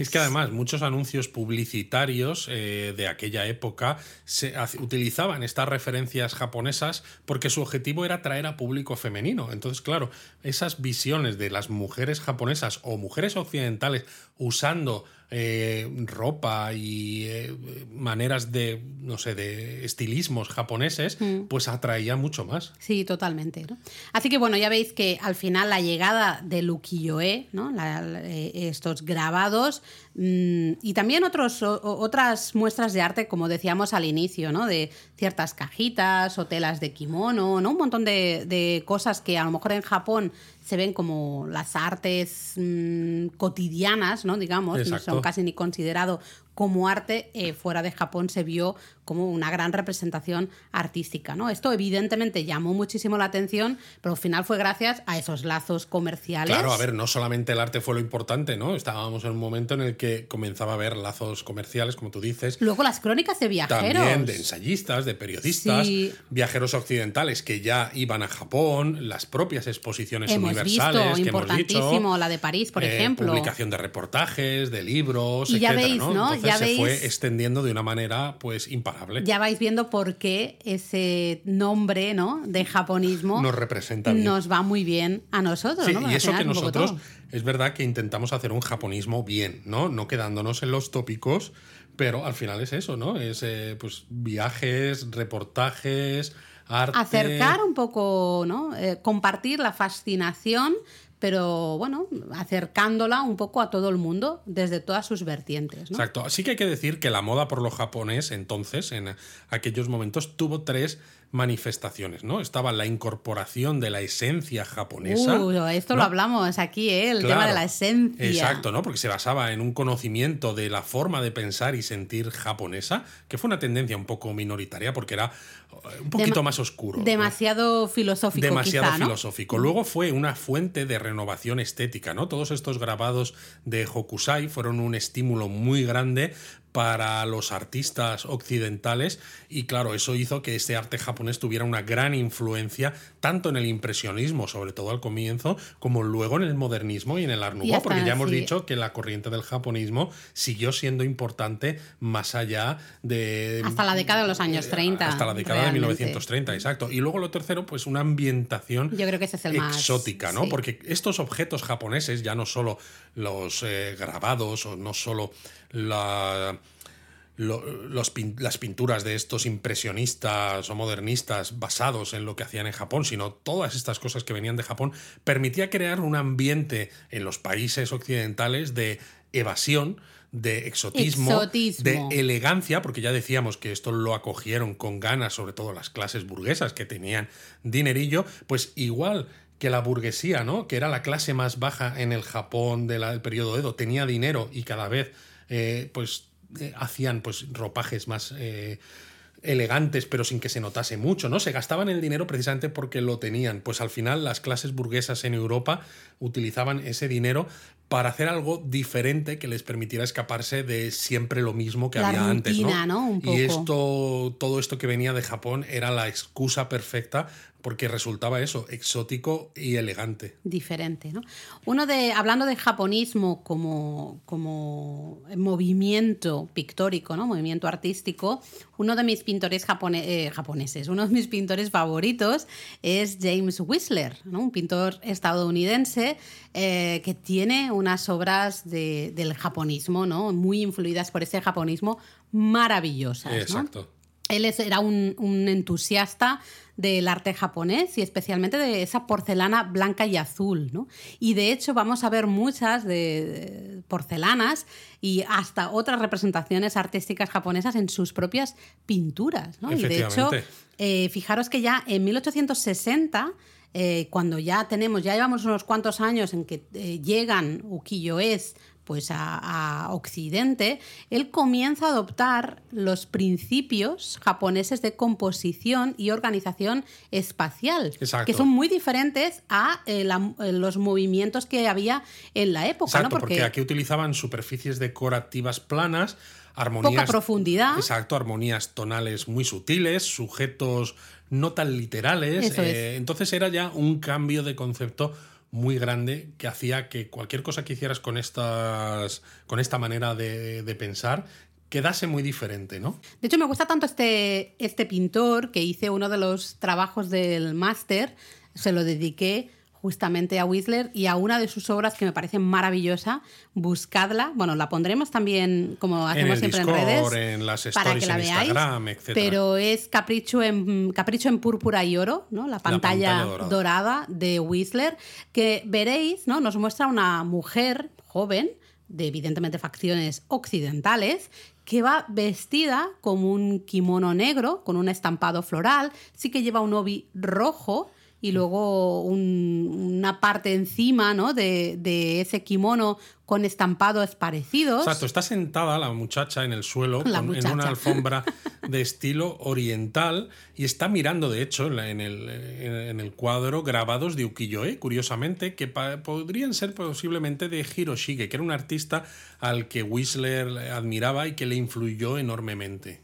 Es que además muchos anuncios publicitarios eh, de aquella época se, utilizaban estas referencias japonesas porque su objetivo era atraer a público femenino. Entonces, claro, esas visiones de las mujeres japonesas o mujeres occidentales usando eh, ropa y eh, maneras de, no sé, de estilismos japoneses, mm. pues atraía mucho más. Sí, totalmente. Así que bueno, ya veis que al final la llegada del ukiyo-e, ¿no? Eh, estos grabados, mm, y también otros, otras muestras de arte, como decíamos al inicio, ¿no? de ciertas cajitas o telas de kimono, ¿no? un montón de, de cosas que a lo mejor en Japón se ven como las artes mm, cotidianas, ¿no? Digamos, no son casi ni considerado como arte, eh, fuera de Japón se vio como una gran representación artística. ¿no? Esto evidentemente llamó muchísimo la atención, pero al final fue gracias a esos lazos comerciales. Claro, a ver, no solamente el arte fue lo importante, ¿no? Estábamos en un momento en el que comenzaba a haber lazos comerciales, como tú dices. Luego las crónicas de viajeros. También de ensayistas, de periodistas, viajeros occidentales que ya iban a Japón, las propias exposiciones universales. que importantísimo, la de París, por eh, ejemplo. Publicación de reportajes, de libros, y ya veis, ¿no? Se fue extendiendo de una manera pues imparable. Ya vais viendo por qué ese nombre ¿no? de japonismo nos representa nos va muy bien a nosotros. y eso que nosotros es verdad que intentamos hacer un japonismo bien, ¿no? No quedándonos en los tópicos, pero al final es eso, ¿no? Es eh, pues viajes, reportajes, arte. Acercar un poco, ¿no? Eh, compartir la fascinación pero bueno, acercándola un poco a todo el mundo desde todas sus vertientes. Exacto. Así que hay que decir que la moda por lo japonés entonces, en aquellos momentos, tuvo tres manifestaciones, ¿no? Estaba la incorporación de la esencia japonesa. Uh, esto lo hablamos aquí, ¿eh? el tema de la esencia. Exacto, ¿no? Porque se basaba en un conocimiento de la forma de pensar y sentir japonesa, que fue una tendencia un poco minoritaria porque era eh, un poquito más oscuro. Demasiado filosófico. Demasiado quizá, filosófico. Luego fue una fuente de renovación estética, ¿no? Todos estos grabados de Hokusai fueron un estímulo muy grande para los artistas occidentales y claro, eso hizo que este arte japonés tuviera una gran influencia tanto en el impresionismo, sobre todo al comienzo, como luego en el modernismo y en el Art Nouveau, porque ya hemos dicho que la corriente del japonismo siguió siendo importante más allá de... Hasta la década de los años 30. Eh, hasta la década de 1930, exacto. Y luego lo tercero, pues una ambientación Yo creo que ese es el exótica, más, ¿no? Porque estos objetos japoneses, ya no solo los eh, grabados o no solo la los, las pinturas de estos impresionistas o modernistas basados en lo que hacían en Japón, sino todas estas cosas que venían de Japón, permitía crear un ambiente en los países occidentales de evasión, de exotismo, de elegancia, porque ya decíamos que esto lo acogieron con ganas, sobre todo las clases burguesas que tenían dinerillo, pues igual que la burguesía, ¿no? Que era la clase más baja en el Japón del periodo Edo, tenía dinero y cada vez, eh, pues eh, hacían pues ropajes más eh, elegantes pero sin que se notase mucho, ¿no? Se gastaban el dinero precisamente porque lo tenían. Pues al final las clases burguesas en Europa utilizaban ese dinero para hacer algo diferente que les permitiera escaparse de siempre lo mismo que había antes. ¿no? Y esto, todo esto que venía de Japón era la excusa perfecta porque resultaba eso, exótico y elegante. Diferente, ¿no? Uno de, hablando de japonismo como, como movimiento pictórico, ¿no? Movimiento artístico, uno de mis pintores eh, japoneses, uno de mis pintores favoritos es James Whistler, ¿no? Un pintor estadounidense eh, que tiene unas obras del japonismo, ¿no? Muy influidas por ese japonismo maravillosas. Exacto. Él era un, un entusiasta del arte japonés y especialmente de esa porcelana blanca y azul. ¿no? Y de hecho vamos a ver muchas de porcelanas y hasta otras representaciones artísticas japonesas en sus propias pinturas. ¿no? Y de hecho, eh, fijaros que ya en 1860 eh, cuando ya tenemos, ya llevamos unos cuantos años en que eh, llegan ukiyo-es pues a, Occidente, él comienza a adoptar los principios japoneses de composición y organización espacial, que son muy diferentes a eh, eh, los movimientos que había en la época. Exacto, porque... aquí utilizaban superficies decorativas planas, armonías... Poca profundidad. Exacto, armonías tonales muy sutiles, sujetos no tan literales. Eh, entonces era ya un cambio de concepto muy grande que hacía que cualquier cosa que hicieras con, estas, con esta manera de, de pensar quedase muy diferente, ¿no? De hecho, me gusta tanto este, este pintor que hice uno de los trabajos del máster, se lo dediqué justamente a Whistler y a una de sus obras que me parece maravillosa. Buscadla. Bueno, la pondremos también, como hacemos siempre en redes, en las para que la veáis. Pero es Capricho en, Capricho en púrpura y oro, ¿no? La pantalla, dorada. de Whistler, que veréis, ¿no? Nos muestra una mujer joven, de evidentemente facciones occidentales, que va vestida como un kimono negro, con un estampado floral, sí que lleva un obi rojo y luego una parte encima ¿no? de, ese kimono con estampados parecidos. Exacto, está sentada la muchacha en el suelo en una alfombra <laughs> de estilo oriental y está mirando, de hecho, en el, en el cuadro grabados de ukiyo-e, curiosamente, que podrían ser posiblemente de Hiroshige, que era un artista al que Whistler admiraba y que le influyó enormemente.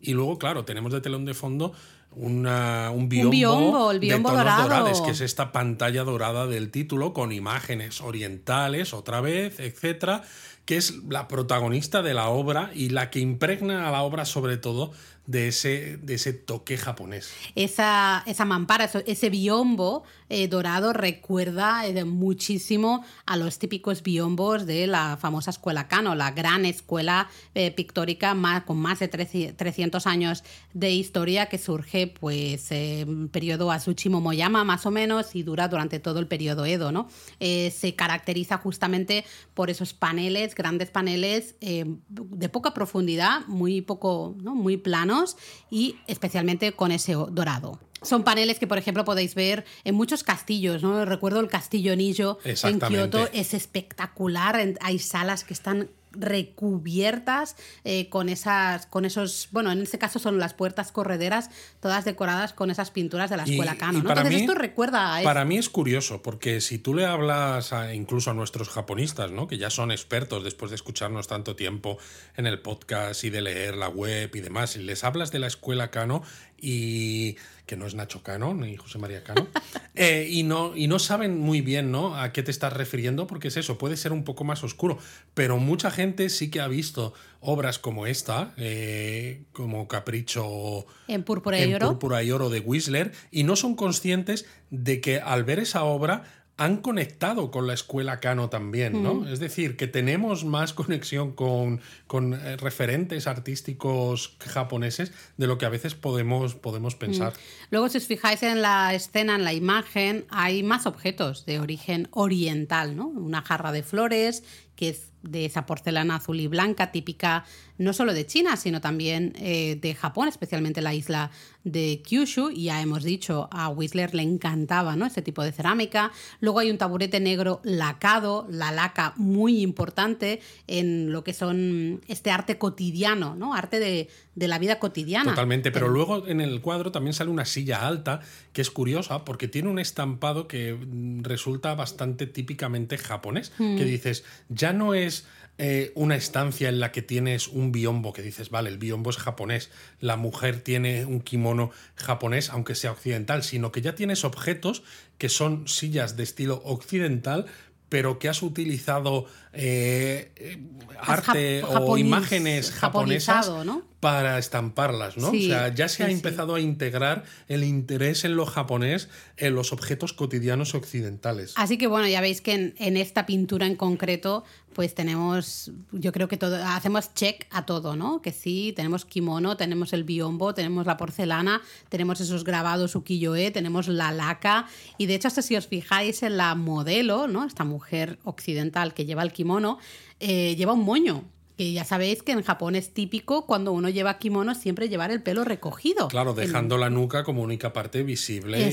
Y luego, claro, tenemos de telón de fondo un biombo, el biombo dorado. que es esta pantalla dorada del título con imágenes orientales otra vez, etcétera, que es la protagonista de la obra y la que impregna a la obra sobre todo de ese, de ese toque japonés. Esa, esa mampara, ese biombo eh, dorado recuerda eh, muchísimo a los típicos biombos de la famosa escuela Kano, la gran escuela eh, pictórica más, con más de 300 años de historia que surge pues en periodo Asuchi Momoyama más o menos y dura durante todo el periodo Edo. se caracteriza justamente por esos paneles, grandes paneles de poca profundidad, muy poco, muy planos y especialmente con ese dorado. Son paneles que, por ejemplo, podéis ver en muchos castillos, ¿no? Recuerdo el castillo Nijo en Kioto, es espectacular. Hay salas que están recubiertas eh, con esas, con esos, bueno, en este caso son las puertas correderas, todas decoradas con esas pinturas de la escuela Kano. ¿no? Entonces esto recuerda a Para mí es curioso, porque si tú le hablas incluso a nuestros japonistas, ¿no? que ya son expertos después de escucharnos tanto tiempo en el podcast y de leer la web y demás, y les hablas de la escuela Kano y que no es Nacho Cano ni José María Cano, <laughs> eh, y, no, y no saben muy bien ¿no? a qué te estás refiriendo, porque es eso, puede ser un poco más oscuro, pero mucha gente sí que ha visto obras como esta, eh, como Capricho en Púrpura y, Oro. Púrpura y Oro de Whistler, y no son conscientes de que al ver esa obra han conectado con la escuela Kano también, ¿no? Mm. Es decir, que tenemos más conexión con, con eh, referentes artísticos japoneses de lo que a veces podemos, podemos mm. pensar. Luego, si os fijáis en la escena, en la imagen, hay más objetos de origen oriental, ¿no? Una jarra de flores que es de esa porcelana azul y blanca típica no solo de China, sino también eh, de Japón, especialmente la isla de Kyushu. Y ya hemos dicho, a Whistler le encantaba ¿no? este tipo de cerámica. Luego hay un taburete negro lacado, la laca muy importante en lo que son este arte cotidiano, ¿no? arte de, de la vida cotidiana. Totalmente, pero luego en el cuadro también sale una silla alta, que es curiosa porque tiene un estampado que mm, resulta bastante típicamente japonés, que mm. dices, ya no es eh, una estancia en la que tienes un biombo, que dices, vale, el biombo es japonés, la mujer tiene un kimono japonés, aunque sea occidental, sino que ya tienes objetos que son sillas de estilo occidental, pero que has utilizado eh, arte o imágenes japonesas para estamparlas, ¿no? o sea, ya se ha empezado a integrar el interés en lo japonés en los objetos cotidianos occidentales. Así que bueno, ya veis que en, esta pintura en concreto, pues tenemos, yo creo que todo, hacemos check a todo, ¿no? Que sí, tenemos kimono, tenemos el biombo, tenemos la porcelana, tenemos esos grabados ukiyo-e, tenemos la laca, y de hecho hasta si os fijáis en la modelo, ¿no? Esta mujer occidental que lleva el kimono, eh, lleva un moño que ya sabéis que en Japón es típico cuando uno lleva kimono siempre llevar el pelo recogido. Claro, dejando la nuca como única parte visible y,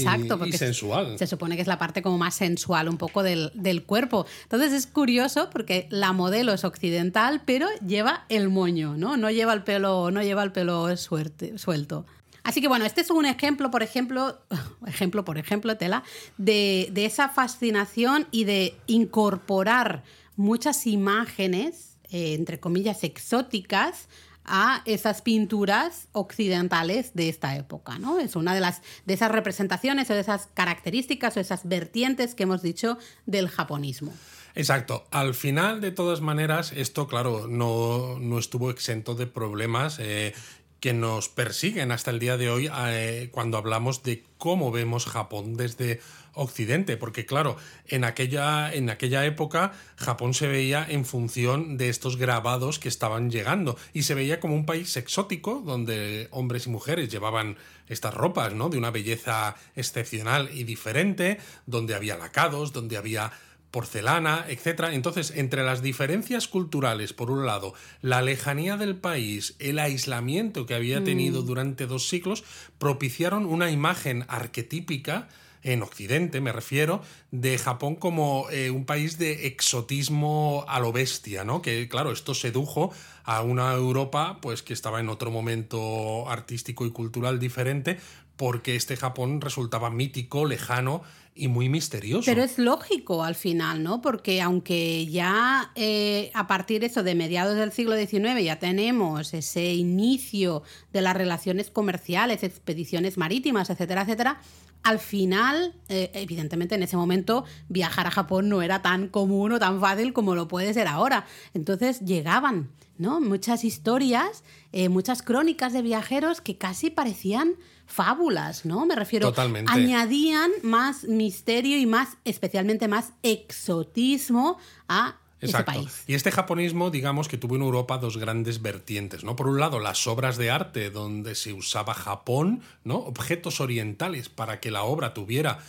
sensual. Se supone que es la parte como más sensual un poco del, cuerpo. Entonces es curioso porque la modelo es occidental, pero lleva el moño, ¿no? No lleva el pelo, no lleva el pelo suelto. Así que bueno, este es un ejemplo, por ejemplo, <laughs> ejemplo, por ejemplo, tela, de, de esa fascinación y de incorporar muchas imágenes eh, entre comillas, exóticas a esas pinturas occidentales de esta época, ¿no? Es una de las de esas representaciones o de esas características o esas vertientes que hemos dicho del japonismo. Exacto. Al final, de todas maneras, esto, claro, no, no estuvo exento de problemas. Eh, que nos persiguen hasta el día de hoy eh, cuando hablamos de cómo vemos Japón desde Occidente, porque claro, en aquella, en aquella época Japón se veía en función de estos grabados que estaban llegando y se veía como un país exótico donde hombres y mujeres llevaban estas ropas, ¿no? De una belleza excepcional y diferente, donde había lacados, donde había porcelana, etc. Entonces, entre las diferencias culturales, por un lado, la lejanía del país, el aislamiento que había tenido mm. durante dos siglos, propiciaron una imagen arquetípica en Occidente me refiero, de Japón como eh, un país de exotismo a lo bestia, ¿no? Que claro, esto sedujo a una Europa pues que estaba en otro momento artístico y cultural diferente, porque este Japón resultaba mítico, lejano y muy misterioso. Pero es lógico al final, ¿no? Porque aunque ya eh, a partir de eso, de mediados del siglo XIX, ya tenemos ese inicio de las relaciones comerciales, expediciones marítimas, etcétera, etcétera, al final, eh, evidentemente en ese momento viajar a Japón no era tan común o tan fácil como lo puede ser ahora. Entonces llegaban, ¿no? Muchas historias, eh, muchas crónicas de viajeros que casi parecían fábulas, ¿no? Me refiero. Totalmente. Añadían más misterio y más, especialmente más exotismo a Exacto. Y este japonismo, digamos que tuvo en Europa dos grandes vertientes, ¿no? Por un lado, las obras de arte donde se usaba Japón, ¿no? Objetos orientales para que la obra tuviera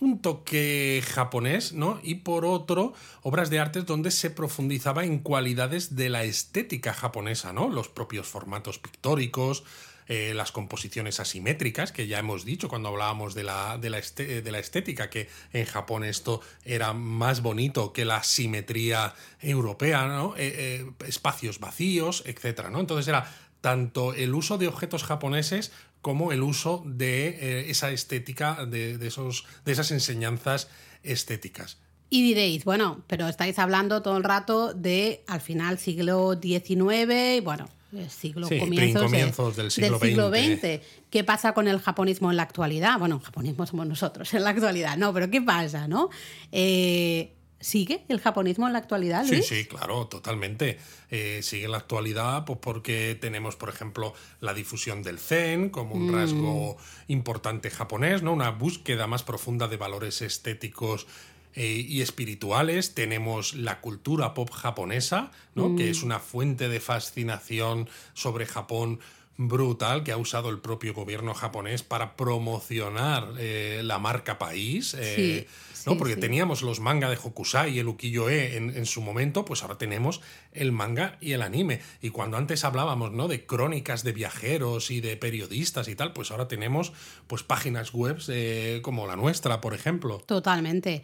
un toque japonés, ¿no? Y por otro, obras de arte donde se profundizaba en cualidades de la estética japonesa, ¿no? Los propios formatos pictóricos, eh, las composiciones asimétricas, que ya hemos dicho cuando hablábamos de la, de la, de la estética, que en Japón esto era más bonito que la simetría europea, ¿no? Eh, espacios vacíos, etc. ¿no? Entonces era tanto el uso de objetos japoneses como el uso de esa estética, de, esos, de esas enseñanzas estéticas. Y diréis, bueno, pero estáis hablando todo el rato de al final siglo XIX y bueno, siglo comienzos, del, siglo, XX. ¿Qué pasa con el japonismo en la actualidad? Bueno, el japonismo somos nosotros en la actualidad, no, pero ¿qué pasa, no? Eh, ¿Sigue el japonismo en la actualidad? Sí, sí, claro, totalmente. Eh, sigue en la actualidad pues porque tenemos, por ejemplo, la difusión del zen como un mm. rasgo importante japonés, ¿no? Una búsqueda más profunda de valores estéticos eh, y espirituales. Tenemos la cultura pop japonesa, ¿no? que es mm. una fuente de fascinación sobre Japón brutal que ha usado el propio gobierno japonés para promocionar eh, la marca país. Eh, ¿no? Porque teníamos los manga de Hokusai y el ukiyo-e en, su momento, pues ahora tenemos el manga y el anime. Y cuando antes hablábamos ¿no? de crónicas de viajeros y de periodistas y tal, pues ahora tenemos pues páginas web eh, como la nuestra, por ejemplo. Totalmente.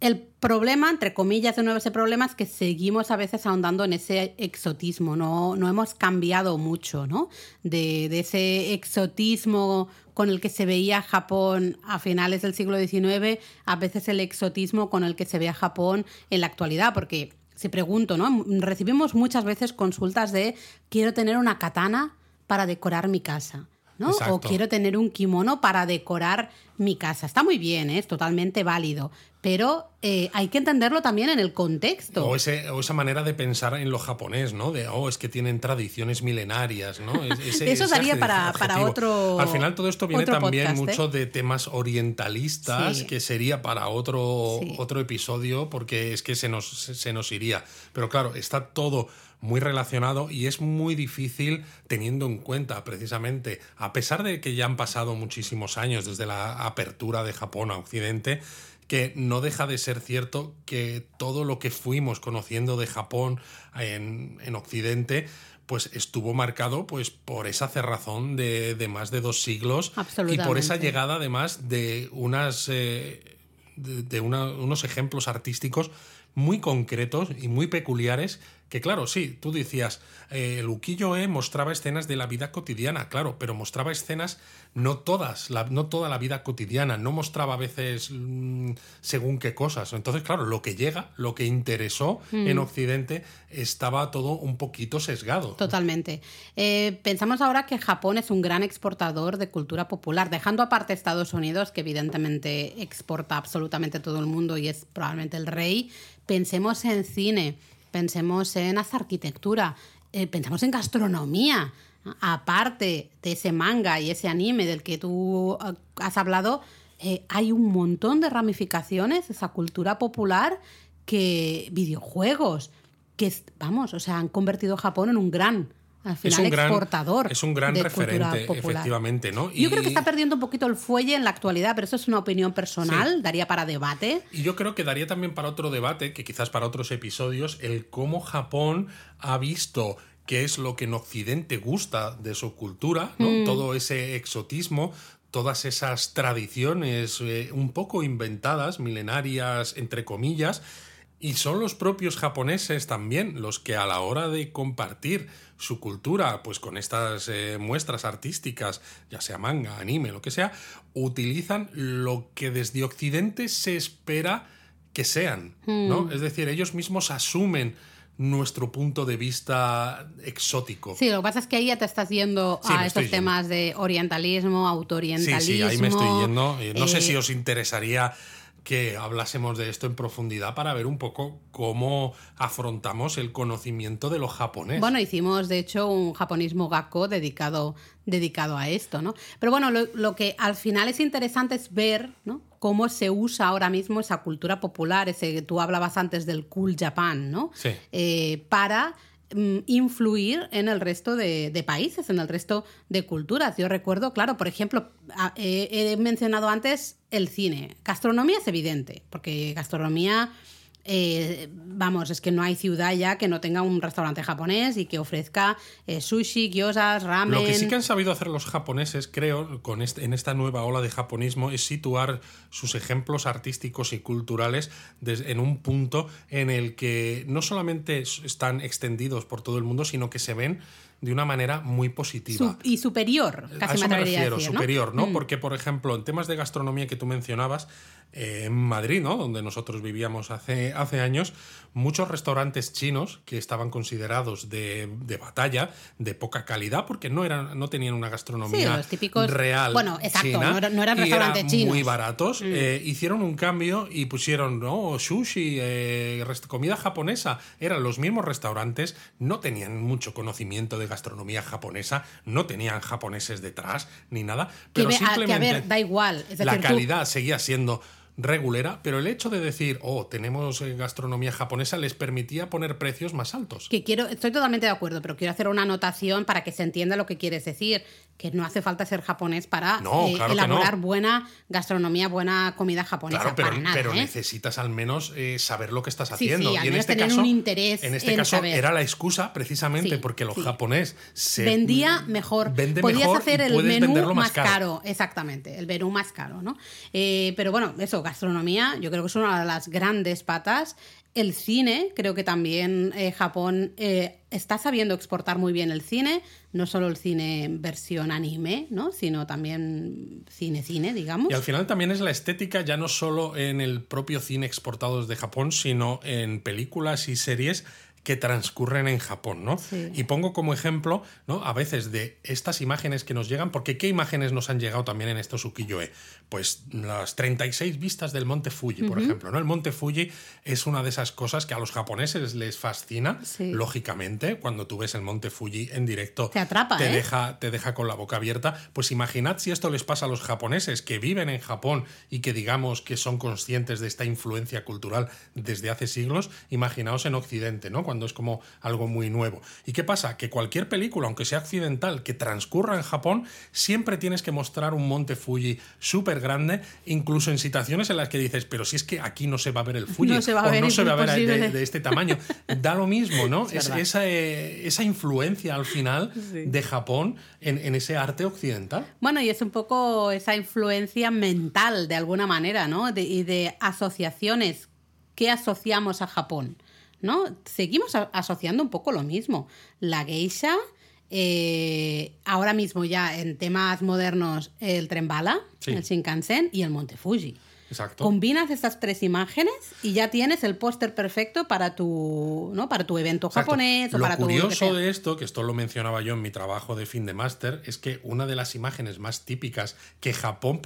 El problema, entre comillas, de nuevo ese problema es que seguimos a veces ahondando en ese exotismo, no, no hemos cambiado mucho, ¿no? De, de, ese exotismo con el que se veía Japón a finales del siglo XIX, a veces el exotismo con el que se ve a Japón en la actualidad, porque se pregunto, ¿no? Recibimos muchas veces consultas de quiero tener una katana para decorar mi casa. ¿No? O quiero tener un kimono para decorar mi casa. Está muy bien, ¿eh? es totalmente válido, pero eh, hay que entenderlo también en el contexto. O, esa manera de pensar en lo japonés, ¿no? De, oh, es que tienen tradiciones milenarias, ¿no? <laughs> Eso daría para, otro. Al final todo esto viene también ¿eh? mucho de temas orientalistas, que sería para otro, otro episodio, porque es que se nos, se nos iría. Pero claro, está todo muy relacionado y es muy difícil teniendo en cuenta precisamente, a pesar de que ya han pasado muchísimos años desde la apertura de Japón a Occidente, que no deja de ser cierto que todo lo que fuimos conociendo de Japón en, Occidente pues estuvo marcado pues por esa cerrazón de, más de dos siglos y por esa llegada además de unas eh, de, unos ejemplos artísticos muy concretos y muy peculiares que claro, sí, tú decías, eh, el ukiyo-e mostraba escenas de la vida cotidiana, claro, pero mostraba escenas, no todas, no toda la vida cotidiana, no mostraba a veces mm, según qué cosas. Entonces, claro, lo que llega, lo que interesó en mm. Occidente, estaba todo un poquito sesgado. Totalmente. Eh, pensamos ahora que Japón es un gran exportador de cultura popular, dejando aparte Estados Unidos, que evidentemente exporta absolutamente todo el mundo y es probablemente el rey. Pensemos en cine pensemos en arquitectura, eh, pensemos en gastronomía. Aparte de ese manga y ese anime del que tú eh, has hablado, eh, hay un montón de ramificaciones, esa cultura popular, que videojuegos, que, vamos, o sea, han convertido Japón en un gran al final es un exportador. Gran, es un gran referente, efectivamente, ¿no? Yo creo que está perdiendo un poquito el fuelle en la actualidad, pero eso es una opinión personal, daría para debate. Y yo creo que daría también para otro debate, que quizás para otros episodios, el cómo Japón ha visto qué es lo que en Occidente gusta de su cultura, ¿no? Mm. Todo ese exotismo, todas esas tradiciones eh, un poco inventadas, milenarias, entre comillas, y son los propios japoneses también los que a la hora de compartir su cultura, pues con estas eh, muestras artísticas, ya sea manga, anime, lo que sea, utilizan lo que desde Occidente se espera que sean, ¿no? Hmm. Es decir, ellos mismos asumen nuestro punto de vista exótico. Sí, lo que pasa es que ahí ya te estás yendo a estos temas de orientalismo, autorientalismo. Sí, sí, ahí me estoy yendo. No sé si eh, os interesaría que hablásemos de esto en profundidad para ver un poco cómo afrontamos el conocimiento de lo japonés. Bueno, hicimos de hecho un japonismo gakko dedicado, dedicado a esto, ¿no? Pero bueno, lo, que al final es interesante es ver ¿no? cómo se usa ahora mismo esa cultura popular, ese que tú hablabas antes del cool Japan, ¿no? Sí. Eh, para influir en el resto de, países, en el resto de culturas. Yo recuerdo, claro, por ejemplo, he mencionado antes el cine. Gastronomía es evidente, porque gastronomía eh, vamos, es que no hay ciudad ya que no tenga un restaurante japonés y que ofrezca eh, sushi, gyozas, ramen. Lo que sí que han sabido hacer los japoneses, creo, con este, en esta nueva ola de japonismo, es situar sus ejemplos artísticos y culturales en un punto en el que no solamente están extendidos por todo el mundo, sino que se ven de una manera muy positiva. y superior, casi a eso me, refiero, superior, ¿no? Mm. Porque, por ejemplo, en temas de gastronomía que tú mencionabas, eh, en Madrid, ¿no? Donde nosotros vivíamos hace, hace años, muchos restaurantes chinos que estaban considerados de, batalla, de poca calidad, porque no, eran, no tenían una gastronomía real. Bueno, exacto, no, eran restaurantes chinos. Muy baratos. Mm. Eh, hicieron un cambio y pusieron, ¿no? Sushi, eh, comida japonesa. Eran los mismos restaurantes, no tenían mucho conocimiento de gastronomía japonesa, no tenían japoneses detrás ni nada, pero simplemente da igual. la calidad seguía siendo regulera, pero el hecho de decir, oh, tenemos eh, gastronomía japonesa, les permitía poner precios más altos. Que quiero, estoy totalmente de acuerdo, pero quiero hacer una anotación para que se entienda lo que quieres decir que no hace falta ser japonés para eh, elaborar buena gastronomía, buena comida japonesa. Claro, pero, ¿eh? necesitas al menos eh, saber lo que estás haciendo. y en este tener caso, un interés en este caso era la excusa precisamente porque los japonés se vendía mejor. Podías hacer el menú más caro. Exactamente, el menú más caro, ¿no? pero bueno, eso, gastronomía, yo creo que es una de las grandes patas el cine, creo que también eh, Japón eh, está sabiendo exportar muy bien el cine, no solo el cine versión anime, ¿no? sino también cine-cine, digamos. Y al final también es la estética, ya no solo en el propio cine exportado desde Japón, sino en películas y series que transcurren en Japón, ¿no? Y pongo como ejemplo, ¿no? A veces de estas imágenes que nos llegan, porque ¿qué imágenes nos han llegado también en estos ukiyo-e? Pues las 36 vistas del Monte Fuji, por ejemplo, ¿no? El Monte Fuji es una de esas cosas que a los japoneses les fascina, lógicamente, cuando tú ves el Monte Fuji en directo, te atrapa, te ¿eh? deja te deja con la boca abierta, pues imaginad si esto les pasa a los japoneses que viven en Japón y que digamos que son conscientes de esta influencia cultural desde hace siglos, imaginaos en occidente, ¿no? cuando es como algo muy nuevo. ¿Y qué pasa? Que cualquier película, aunque sea accidental, que transcurra en Japón, siempre tienes que mostrar un monte Fuji súper grande, incluso en situaciones en las que dices, pero si es que aquí no se va a ver el <laughs> Fuji, no se va a ver, no se va a ver de, este tamaño. Da lo mismo, ¿no? <laughs> Es esa, eh, esa, influencia al final de Japón en, en, ese arte occidental. Bueno, y es un poco esa influencia mental, de alguna manera, ¿no? y de asociaciones que asociamos a Japón. ¿No? Seguimos asociando un poco lo mismo. La geisha, eh, ahora mismo ya en temas modernos, el tren bala, el Shinkansen y el Monte Fuji. Exacto. Combinas estas tres imágenes y ya tienes el póster perfecto para tu, ¿no? para tu evento japonés o lo para tu. Curioso de esto, que esto lo mencionaba yo en mi trabajo de fin de máster, es que una de las imágenes más típicas que Japón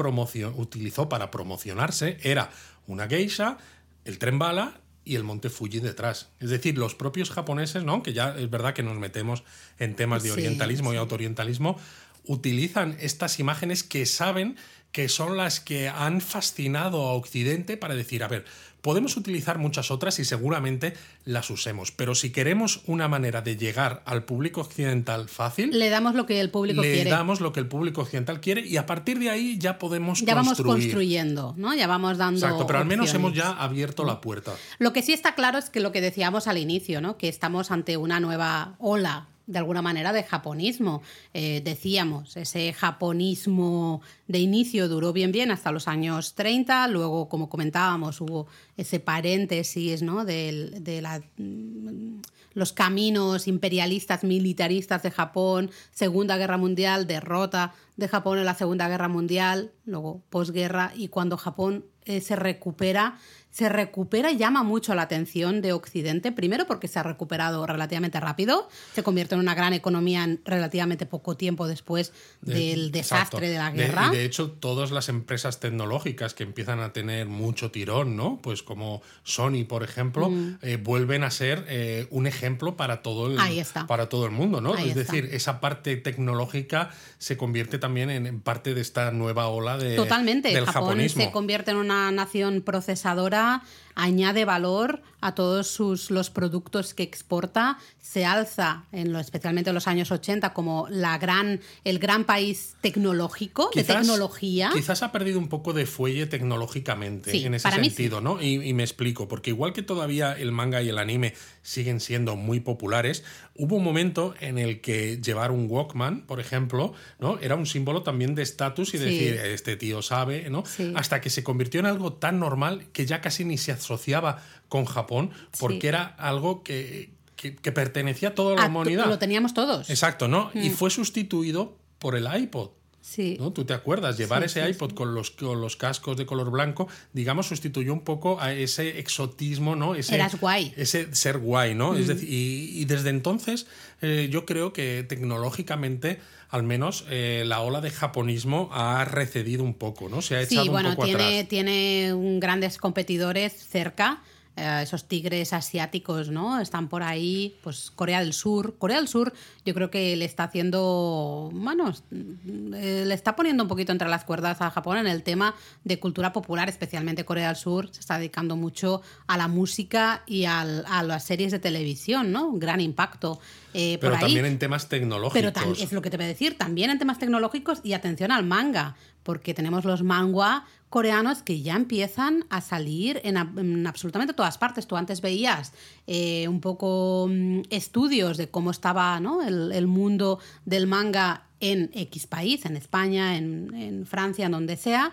utilizó para promocionarse era una geisha, el tren bala y el monte Fuji detrás. Es decir, los propios japoneses, ¿no? aunque ya es verdad que nos metemos en temas de orientalismo y autorientalismo, utilizan estas imágenes que saben que son las que han fascinado a Occidente para decir, a ver, podemos utilizar muchas otras y seguramente las usemos, pero si queremos una manera de llegar al público occidental fácil, le damos lo que el público quiere. Le damos lo que el público occidental quiere y a partir de ahí ya podemos ya vamos construyendo, ¿no? Ya vamos dando Exacto, pero al menos hemos ya abierto la puerta. Lo que sí está claro es que lo que decíamos al inicio, ¿no? Que estamos ante una nueva ola de alguna manera de japonismo. Eh, decíamos, ese japonismo de inicio duró bien bien hasta los años 30, luego, como comentábamos, hubo ese paréntesis ¿no? de, de la, mm, los caminos imperialistas, militaristas de Japón, Segunda Guerra Mundial, derrota de Japón en la Segunda Guerra Mundial, luego posguerra, y cuando Japón eh, se recupera se recupera y llama mucho la atención de Occidente, primero porque se ha recuperado relativamente rápido, se convierte en una gran economía en relativamente poco tiempo después del desastre de la guerra. De, y de hecho, todas las empresas tecnológicas que empiezan a tener mucho tirón, ¿no? Pues como Sony, por ejemplo, mm. eh, vuelven a ser eh, un ejemplo para todo el, Para todo el mundo, ¿no? es decir, esa parte tecnológica se convierte también en, parte de esta nueva ola de, Totalmente. del Japón japonismo. se convierte en una nación procesadora 감사합니다. Añade valor a todos sus, los productos que exporta, se alza, en lo, especialmente en los años 80, como la gran, el gran país tecnológico, de tecnología. Quizás ha perdido un poco de fuelle tecnológicamente en ese sentido, ¿no? Y, y me explico, porque igual que todavía el manga y el anime siguen siendo muy populares, hubo un momento en el que llevar un Walkman, por ejemplo, ¿no? Era un símbolo también de estatus y decir, este tío sabe, ¿no? Hasta que se convirtió en algo tan normal que ya casi ni se asociaba con Japón, porque era algo que, que, pertenecía a toda la humanidad. Lo teníamos todos. Exacto, ¿no? Y mm. fue sustituido por el iPod. Sí. ¿no? ¿Tú te acuerdas? Llevar ese iPod Con, los, con los cascos de color blanco, digamos, sustituyó un poco a ese exotismo, ¿no? Ese, Eras guay. Ese ser guay, ¿no? Es decir, y, desde entonces eh, yo creo que tecnológicamente al menos eh, la ola de japonismo ha recedido un poco, ¿no? Se ha echado sí, bueno, un poco tiene, tiene grandes competidores cerca. Eh, esos tigres asiáticos, ¿no? Están por ahí, pues Corea del Sur. Corea del Sur yo creo que le está haciendo, bueno, eh, le está poniendo un poquito entre las cuerdas a Japón en el tema de cultura popular, especialmente Corea del Sur se está dedicando mucho a la música y a las series de televisión, ¿no? Un gran impacto. Eh, pero también en temas tecnológicos. Pero es lo que te voy a decir, también en temas tecnológicos y atención al manga, porque tenemos los manga coreanos que ya empiezan a salir en, absolutamente todas partes. Tú antes veías eh, un poco mm, estudios de cómo estaba el, mundo del manga en X país, en España, en, Francia, en donde sea,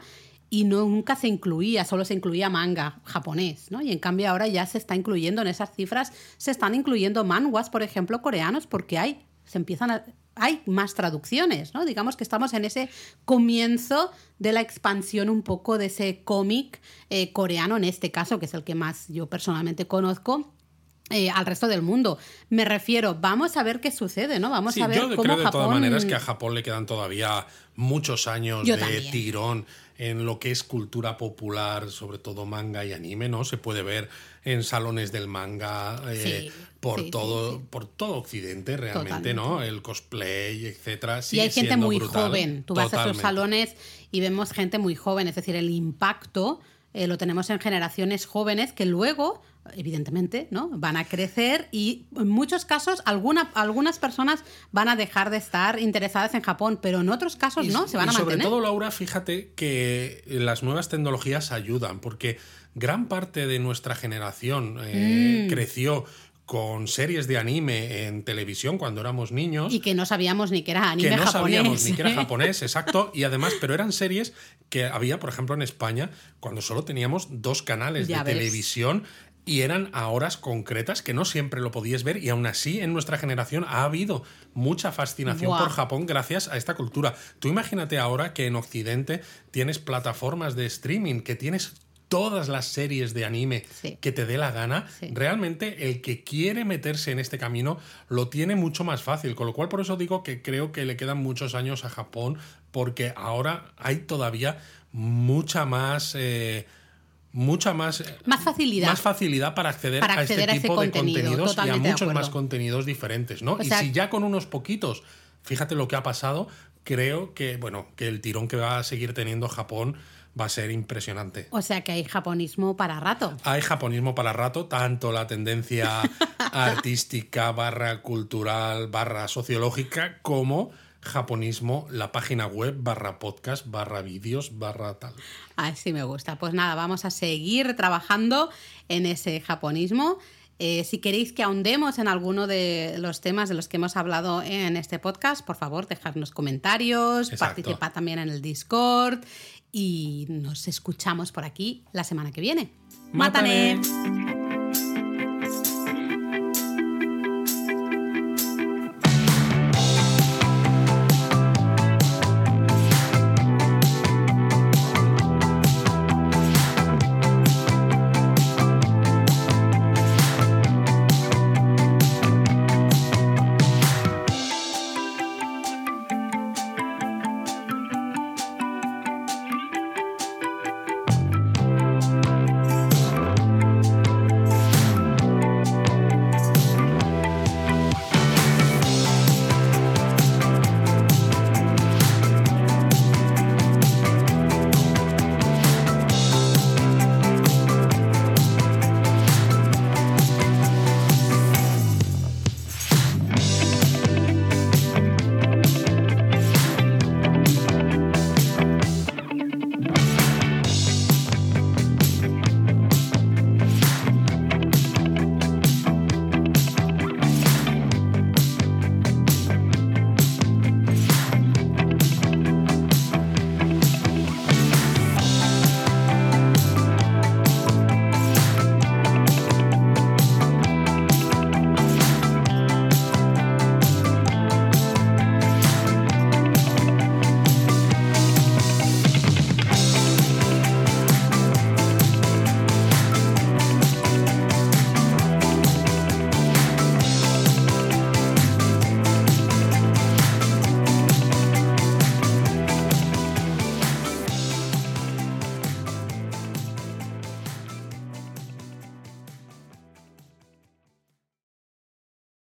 y nunca se incluía, solo se incluía manga japonés. Y en cambio ahora ya se está incluyendo en esas cifras, se están incluyendo manguas, por ejemplo, coreanos, porque hay, se empiezan a, hay más traducciones, ¿no? Digamos que estamos en ese comienzo de la expansión un poco de ese cómic eh, coreano, en este caso, que es el que más yo personalmente conozco, eh, al resto del mundo. Me refiero, vamos a ver qué sucede, ¿no? Vamos a ver yo creo de todas maneras que a Japón le quedan todavía muchos años de tirón en lo que es cultura popular, sobre todo manga y anime, ¿no? Se puede ver en salones del manga eh, por todo por todo Occidente realmente, ¿no? El cosplay, etcétera. Y hay gente muy joven. Tú vas a esos salones y vemos gente muy joven, es decir, el impacto eh, lo tenemos en generaciones jóvenes que luego evidentemente, ¿no? Van a crecer y en muchos casos alguna, algunas personas van a dejar de estar interesadas en Japón, pero en otros casos no, se van a mantener. Sobre todo, Laura, fíjate que las nuevas tecnologías ayudan, porque gran parte de nuestra generación eh, mm. creció con series de anime en televisión cuando éramos niños. Y que no sabíamos ni que era anime que no sabíamos ni que era japonés, <laughs> exacto. Y además, pero eran series que había, por ejemplo, en España, cuando solo teníamos dos canales de televisión y eran a horas concretas que no siempre lo podías ver y aún así en nuestra generación ha habido mucha fascinación por Japón gracias a esta cultura. Tú imagínate ahora que en Occidente tienes plataformas de streaming, que tienes todas las series de anime que te dé la gana, realmente el que quiere meterse en este camino lo tiene mucho más fácil, con lo cual por eso digo que creo que le quedan muchos años a Japón porque ahora hay todavía mucha más... Eh, mucha más, más facilidad. Más facilidad para acceder, a este tipo de contenidos y a muchos más contenidos diferentes, ¿no? y si ya con unos poquitos, fíjate lo que ha pasado, creo que, bueno, que el tirón que va a seguir teniendo Japón va a ser impresionante. O sea que hay japonismo para rato. Hay japonismo para rato, tanto la tendencia <laughs> artística, barra cultural, barra sociológica, como japonismo, la página web, barra podcast, barra vídeos, barra tal. Así me gusta. Pues nada, vamos a seguir trabajando en ese japonismo. Eh, si queréis que ahondemos en alguno de los temas de los que hemos hablado en este podcast, por favor, dejadnos comentarios, participad también en el Discord y nos escuchamos por aquí la semana que viene. ¡Mátane!